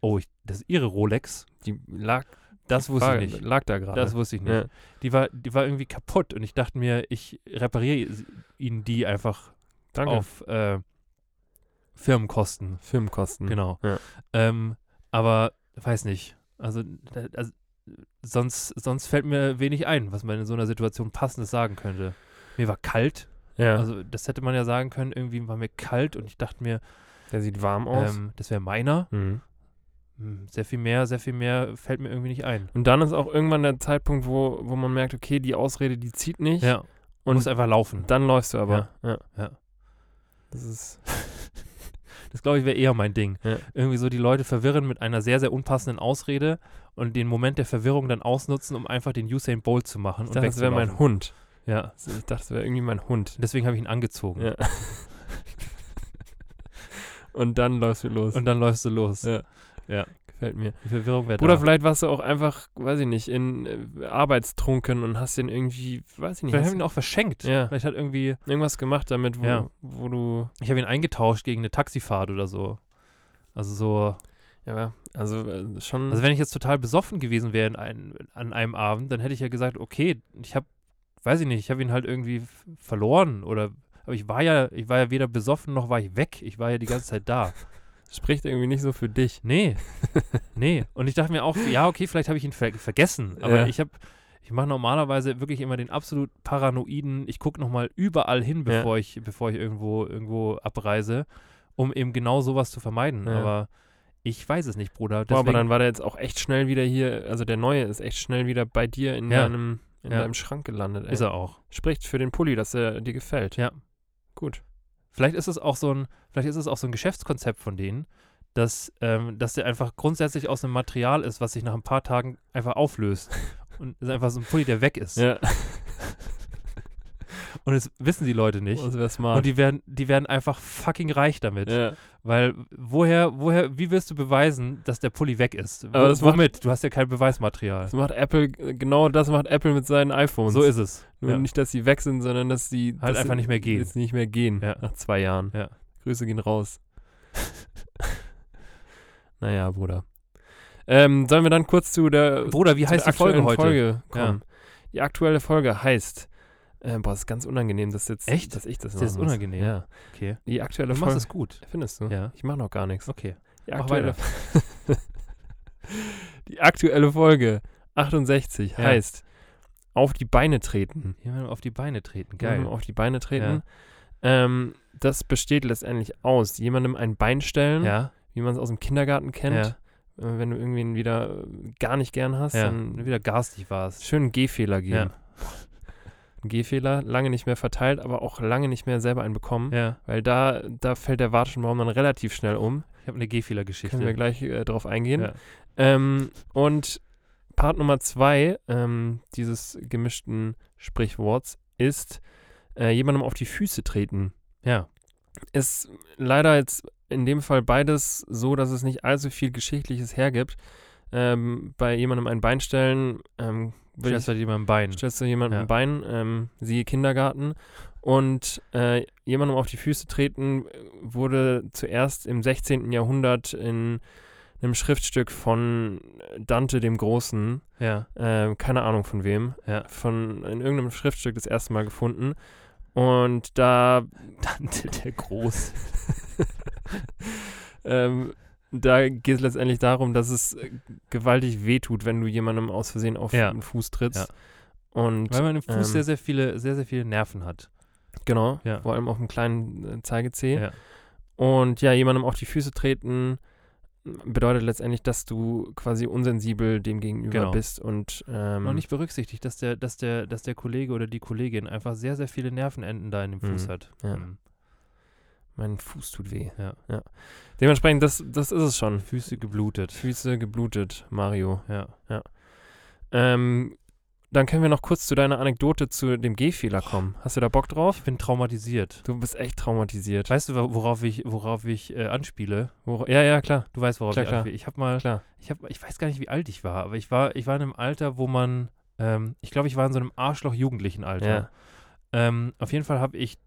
oh, ich, das ist ihre Rolex. Die lag, Das wusste Frage, ich nicht. lag da gerade. Das wusste ich nicht. Ja. Die, war, die war irgendwie kaputt und ich dachte mir, ich repariere ihnen die einfach Danke. auf äh, Firmenkosten. Filmkosten. Genau. Ja. Ähm, aber weiß nicht. Also, also sonst, sonst fällt mir wenig ein, was man in so einer Situation passendes sagen könnte. Mir war kalt. Ja. Also das hätte man ja sagen können. Irgendwie war mir kalt und ich dachte mir, der sieht warm aus. ähm, das wäre meiner. mhm. Hm, Sehr viel mehr, sehr viel mehr fällt mir irgendwie nicht ein. Und dann ist auch irgendwann der Zeitpunkt, wo, wo man merkt, okay, die Ausrede, die zieht nicht. Ja. Und muss einfach laufen. dann läufst du aber. Ja. Ja. Das ist. Das glaube ich wäre eher mein Ding. Ja. Irgendwie so die Leute verwirren mit einer sehr, sehr unpassenden Ausrede und den Moment der Verwirrung dann ausnutzen, um einfach den Usain Bolt zu machen Ich und dachte, das wäre mein. Hund. Ja, Ich dachte, das wäre irgendwie mein Hund. deswegen habe ich ihn angezogen. Ja. Und dann läufst du los. Und dann läufst du los. Ja. Ja. Gefällt mir. Die Verwirrung wäre Oder da. vielleicht warst du auch einfach, weiß ich nicht, in äh, Arbeitstrunken und hast den irgendwie, weiß ich nicht, Vielleicht hast habe ich ihn auch verschenkt. Ja. Vielleicht hat irgendwie, irgendwas gemacht damit, wo, Ja. wo du. ich habe ihn eingetauscht gegen eine Taxifahrt oder so. Also so, Ja, also äh, schon. also wenn ich jetzt total besoffen gewesen wäre in ein, an einem Abend, dann hätte ich ja gesagt, okay, ich habe, weiß ich nicht, ich habe ihn halt irgendwie verloren oder, aber ich war ja, ich war ja weder besoffen noch war ich weg. Ich war ja die ganze Zeit da. spricht irgendwie nicht so für dich. Nee, nee. Und ich dachte mir auch, ja, okay, vielleicht habe ich ihn ver vergessen. Aber Ja. ich habe, ich mache normalerweise wirklich immer den absolut paranoiden, ich gucke nochmal überall hin, Ja. bevor ich, bevor ich irgendwo, irgendwo abreise, um eben genau sowas zu vermeiden. Ja. Aber ich weiß es nicht, Bruder. Boah, aber dann war der jetzt auch echt schnell wieder hier, also der neue ist echt schnell wieder bei dir in, Ja. deinem, in Ja. deinem Schrank gelandet. Ey. ist er auch. Spricht für den Pulli, dass er dir gefällt. Ja. Gut. Vielleicht ist es auch so ein, vielleicht ist es auch so ein Geschäftskonzept von denen, dass, ähm, dass der einfach grundsätzlich aus einem Material ist, was sich nach ein paar Tagen einfach auflöst. Und ist einfach so ein Pulli, der weg ist. Ja, Und das wissen die Leute nicht. Und die werden, die werden einfach fucking reich damit. ja. Weil woher, woher, wie willst du beweisen, dass der Pulli weg ist? Wo, Aber das macht- womit? Du hast ja kein Beweismaterial. Das macht Apple, genau das macht Apple mit seinen iPhones. So ist es. Nur Ja. nicht, dass sie weg sind, sondern dass sie Halt dass einfach sie nicht mehr gehen. Jetzt nicht mehr gehen. Ja. Nach zwei Jahren. Ja. Grüße gehen raus. naja, Bruder. Ähm, sollen wir dann kurz zu der, Bruder, wie heißt die Folge heute? Folge kommen? Die aktuelle Folge heißt. Äh, boah, das ist ganz unangenehm, dass jetzt. Echt? Dass ich das Ist das muss. unangenehm? Ja. Okay. Die aktuelle Du machst es gut. Findest du? Ja. Ich mach noch gar nichts. Okay. Die aktuelle, die aktuelle Folge 68 Ja. heißt Auf die Beine treten. Jemandem auf die Beine treten. Jemandem Geil. Auf die Beine treten. Ähm, das besteht letztendlich aus, jemandem ein Bein stellen, Ja. wie man es aus dem Kindergarten kennt. Ja. Äh, Wenn du irgendwen wieder äh, gar nicht gern hast, Ja. dann wieder garstig warst. schön einen Gehfehler geben. Ja. Ein Gehfehler, lange nicht mehr verteilt, aber auch lange nicht mehr selber einen bekommen, Ja. weil da, da fällt der Watschenbaum dann relativ schnell um. Ich habe eine Gehfehlergeschichte. Können wir gleich äh, drauf eingehen. Ja. Ähm, und Part Nummer zwei ähm, dieses gemischten Sprichworts ist äh, jemandem auf die Füße treten. Ja. Ist leider jetzt in dem Fall beides so, dass es nicht allzu viel Geschichtliches hergibt. Ähm, bei jemandem ein Bein stellen, ähm, will Stellst du jemandem Bein. stellst du jemandem Ja. ein Bein, ähm, siehe Kindergarten. Und äh, jemandem auf die Füße treten äh, wurde zuerst im 16. Jahrhundert in einem Schriftstück von Dante dem Großen, Ja, äh, keine Ahnung von wem, ja. von in irgendeinem Schriftstück das erste Mal gefunden. Und da Dante der Groß. ähm, da geht es letztendlich darum, dass es äh, gewaltig wehtut, wenn du jemandem aus Versehen auf Ja. den Fuß trittst. Ja. Und Weil man im Fuß ähm, sehr, sehr viele, sehr, sehr viele Nerven hat. genau, Ja. vor allem auf dem kleinen äh, Zeigezeh. Ja. Und ja, jemandem auf die Füße treten bedeutet letztendlich, dass du quasi unsensibel dem gegenüber Genau. bist und ähm, Noch nicht berücksichtigt, dass der, dass der, dass der Kollege oder die Kollegin einfach sehr, sehr viele Nervenenden da in dem Fuß Mhm. hat. Ja. Mhm. Mein Fuß tut weh. Ja. Dementsprechend, das, das ist es schon. Füße geblutet. Füße geblutet, Mario. Ja. Ähm, dann können wir noch kurz zu deiner Anekdote zu dem Gehfehler kommen. Hast du da Bock drauf? Ich bin traumatisiert. Du bist echt traumatisiert. Weißt du, worauf ich, worauf ich äh, anspiele? Wora- ja, ja, klar. Du weißt, worauf Klar, ich klar. anspiele. Ich habe mal, Klar. ich habe, ich weiß gar nicht, wie alt ich war, aber ich war, ich war in einem Alter, wo man, ähm, ich glaube, ich war in so einem Arschloch-Jugendlichen Alter. Ja. Ähm, auf jeden Fall habe ich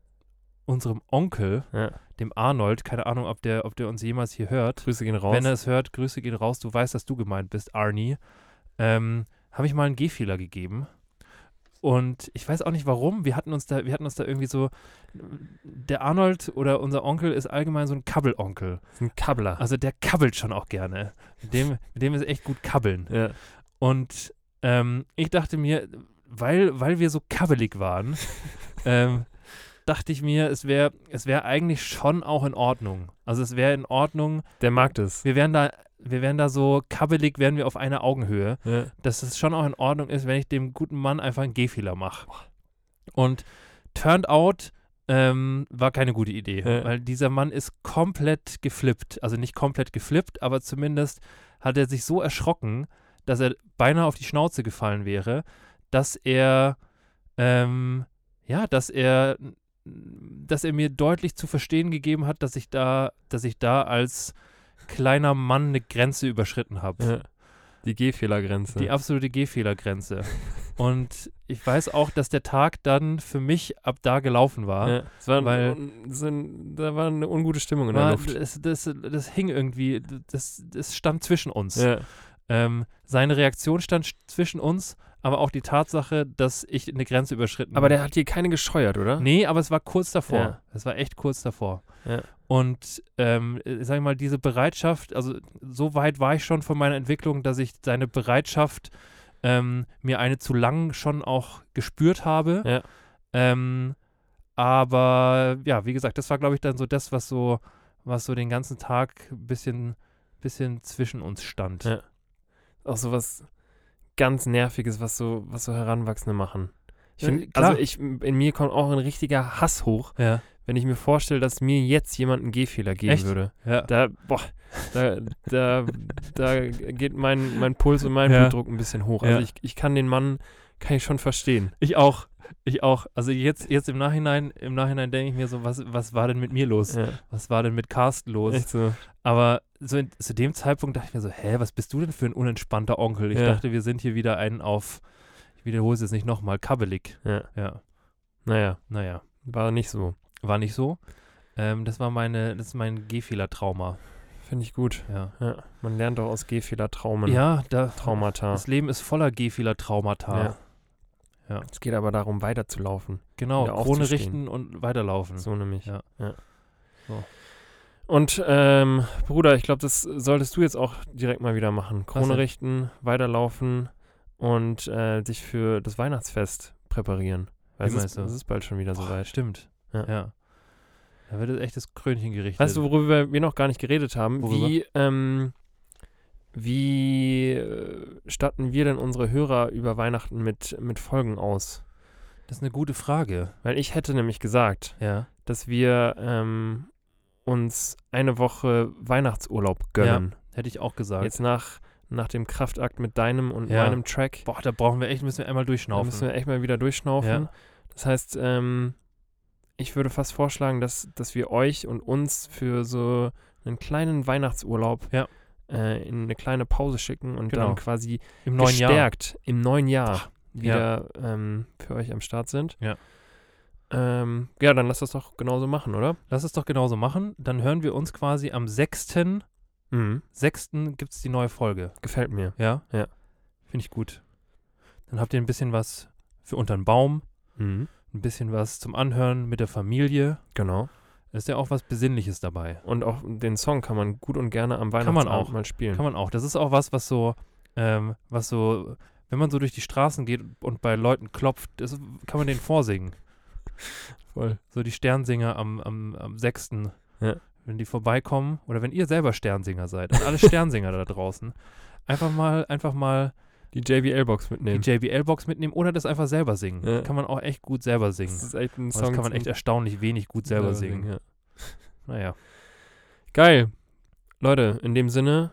unserem Onkel, Ja. dem Arnold, keine Ahnung, ob der, ob der uns jemals hier hört. Grüße gehen raus. Wenn er es hört, Grüße gehen raus. Du weißt, dass du gemeint bist, Arnie. Ähm, habe ich mal einen Gehfehler gegeben. Und ich weiß auch nicht warum. Wir hatten uns da, wir hatten uns da irgendwie so. Der Arnold oder unser Onkel ist allgemein so ein Kabbelonkel. ein Kabbler. Also der kabbelt schon auch gerne. Mit dem, mit dem ist echt gut kabbeln. ja. Und ähm, ich dachte mir, weil, weil wir so kabbelig waren, ähm, dachte ich mir, es wäre es wär eigentlich schon auch in Ordnung. Also es wäre in Ordnung, Der mag das. wir wären da, wir wären da so kabbelig, wären wir auf einer Augenhöhe, Ja. dass es schon auch in Ordnung ist, wenn ich dem guten Mann einfach einen Gehfehler mache. Und turned out ähm, war keine gute Idee, Ja. weil dieser Mann ist komplett geflippt. Also nicht komplett geflippt, aber zumindest hat er sich so erschrocken, dass er beinahe auf die Schnauze gefallen wäre, dass er, ähm, ja, dass er, dass er mir deutlich zu verstehen gegeben hat, dass ich da, dass ich da als kleiner Mann eine Grenze überschritten habe. Ja. Die Gehfehlergrenze. Die absolute Gehfehlergrenze. Und ich weiß auch, dass der Tag dann für mich ab da gelaufen war. ja. es war, weil- so ein, da war eine ungute Stimmung in der Luft. das, das, das hing irgendwie, das, das stand zwischen uns. Ja. Ähm, seine Reaktion stand sch- zwischen uns, aber auch die Tatsache, dass ich eine Grenze überschritten Aber der hat hier keine gescheuert, oder? Nee, aber es war kurz davor. Ja. Es war echt kurz davor. Ja. Und ähm, äh, sag ich mal, diese Bereitschaft, also so weit war ich schon von meiner Entwicklung, dass ich seine Bereitschaft, ähm, mir eine zu lang schon auch gespürt habe. Ja. Ähm, aber ja, wie gesagt, das war, glaube ich, dann so das, was so, was so den ganzen Tag ein bisschen, bisschen zwischen uns stand. Ja. Auch so was ganz Nerviges, was so, was so Heranwachsende machen. Ich Ja, find, klar. also ich, in mir kommt auch ein richtiger Hass hoch, Ja. wenn ich mir vorstelle, dass mir jetzt jemand einen Gehfehler geben Echt? würde. ja. Da, boah, da, da, da geht mein, mein Puls und mein Ja. Blutdruck ein bisschen hoch. Also Ja. ich, ich kann den Mann, kann ich schon verstehen. Ich auch. Ich auch. Also jetzt, jetzt im Nachhinein, im Nachhinein denke ich mir so, was, was war denn mit mir los? Ja, Was war denn mit Carsten los? so. Aber so in, zu dem Zeitpunkt dachte ich mir so, hä, was bist du denn für ein unentspannter Onkel? Ich Ja. dachte, wir sind hier wieder einen auf, ich wiederhole es jetzt nicht nochmal, kabbelig. Ja. Ja, Naja, naja, war nicht so. war nicht so. Ähm, das war meine, das ist mein Gehfehler-Trauma. Finde ich gut. Ja, Ja, man lernt auch aus Gehfehler-Traumen. ja da, Traumata. das Leben ist voller Gehfehler-Traumata. Ja. Es geht aber darum, weiterzulaufen. Genau, Krone richten und weiterlaufen. So nämlich. Ja. So. Und ähm, Bruder, ich glaube, das solltest du jetzt auch direkt mal wieder machen. Krone richten, weiterlaufen und äh, dich für das Weihnachtsfest präparieren. Weil Wie es meinst ist, du? es ist bald schon wieder Boah, soweit. Stimmt. Ja. Ja. Da wird echt das Krönchen gerichtet. Weißt du, worüber wir noch gar nicht geredet haben? Worüber? Wie, ähm, wie äh, statten wir denn unsere Hörer über Weihnachten mit, mit Folgen aus? das ist eine gute Frage. Weil ich hätte nämlich gesagt, Ja. dass wir ähm, uns eine Woche Weihnachtsurlaub gönnen. Hätte ich auch gesagt. Jetzt nach, nach dem Kraftakt mit deinem und Ja. meinem Track. Boah, da brauchen wir echt, müssen wir einmal Da durchschnaufen. müssen wir echt mal wieder durchschnaufen. Ja. Das heißt, ähm, ich würde fast vorschlagen, dass, dass wir euch und uns für so einen kleinen Weihnachtsurlaub Ja. äh, in eine kleine Pause schicken und Genau. dann quasi Im neuen Jahr. gestärkt im neuen Jahr Ja. wieder ähm, für euch am Start sind. Ja. Ähm, ja, dann lasst das doch genauso machen, oder? Lass es doch genauso machen. Dann hören wir uns quasi am 6. Mhm. 6. gibt es die neue Folge. Gefällt mir. Ja? Ja. Finde ich gut. Dann habt ihr ein bisschen was für unter den Baum, Mhm. ein bisschen was zum Anhören mit der Familie. Genau. Da ist ja auch was Besinnliches dabei. Und auch den Song kann man gut und gerne am man Weihnachtsabend auch. mal spielen. Kann man auch. Das ist auch was, was so, ähm, was so, wenn man so durch die Straßen geht und bei Leuten klopft, das kann man denen vorsingen. Voll. So die Sternsinger am, am, am 6. Ja. Wenn die vorbeikommen oder wenn ihr selber Sternsinger seid, an alle Sternsinger da draußen, einfach mal, einfach mal Die JBL-Box mitnehmen. die JBL-Box mitnehmen oder das einfach selber singen. Ja. Kann man auch echt gut selber singen. das ist echt ein Song. das kann man echt erstaunlich wenig gut selber singen. ja. Naja. Geil. Leute, in dem Sinne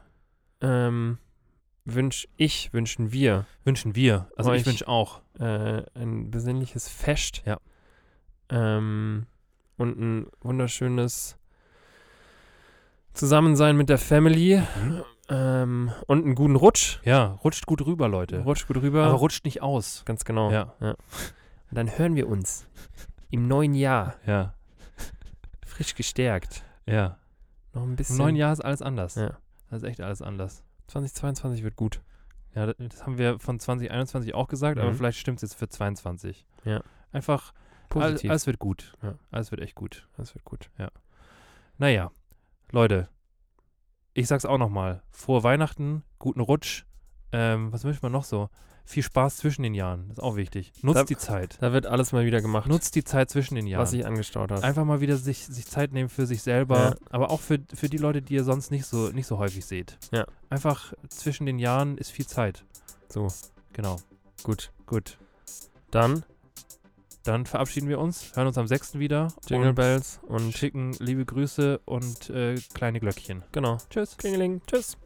ähm, wünsch ich, wünschen wir Wünschen wir. Also ich Euch- wünsche auch. äh, ein besinnliches Fest. Ja. Ähm, und ein wunderschönes Zusammensein mit der Family. Ähm, und einen guten Rutsch. Ja, rutscht gut rüber, Leute. Rutscht gut rüber. Aber rutscht nicht aus. Ganz genau. Ja. Und dann hören wir uns im neuen Jahr Ja. frisch gestärkt. Ja. Noch ein Im bisschen. neuen Jahr ist alles anders. Ja. Das ist echt alles anders. 2022 wird gut. Ja, das, haben wir von 2021 auch gesagt, aber Mhm. vielleicht stimmt es jetzt für 22. Ja. Einfach, Positiv. alles wird gut. Ja. Alles wird echt gut. das wird gut. Naja, Leute, ich sag's auch nochmal. Frohe Weihnachten, guten Rutsch. Ähm, was wünscht man noch so? Viel Spaß zwischen den Jahren. Das ist auch wichtig. Nutzt Da- die Zeit. Da wird alles mal wieder gemacht, Nutzt die Zeit zwischen den Jahren. was sich angestaut hat. Einfach mal wieder sich, sich Zeit nehmen für sich selber, Ja. aber auch für, für die Leute, die ihr sonst nicht so, nicht so häufig seht. Ja. Einfach zwischen den Jahren ist viel Zeit. So, Genau. gut. Gut. Dann Dann verabschieden wir uns, hören uns am 6. wieder Jingle und Bells und schicken liebe Grüße und äh, kleine Glöckchen. genau. Tschüss. Klingeling. Tschüss.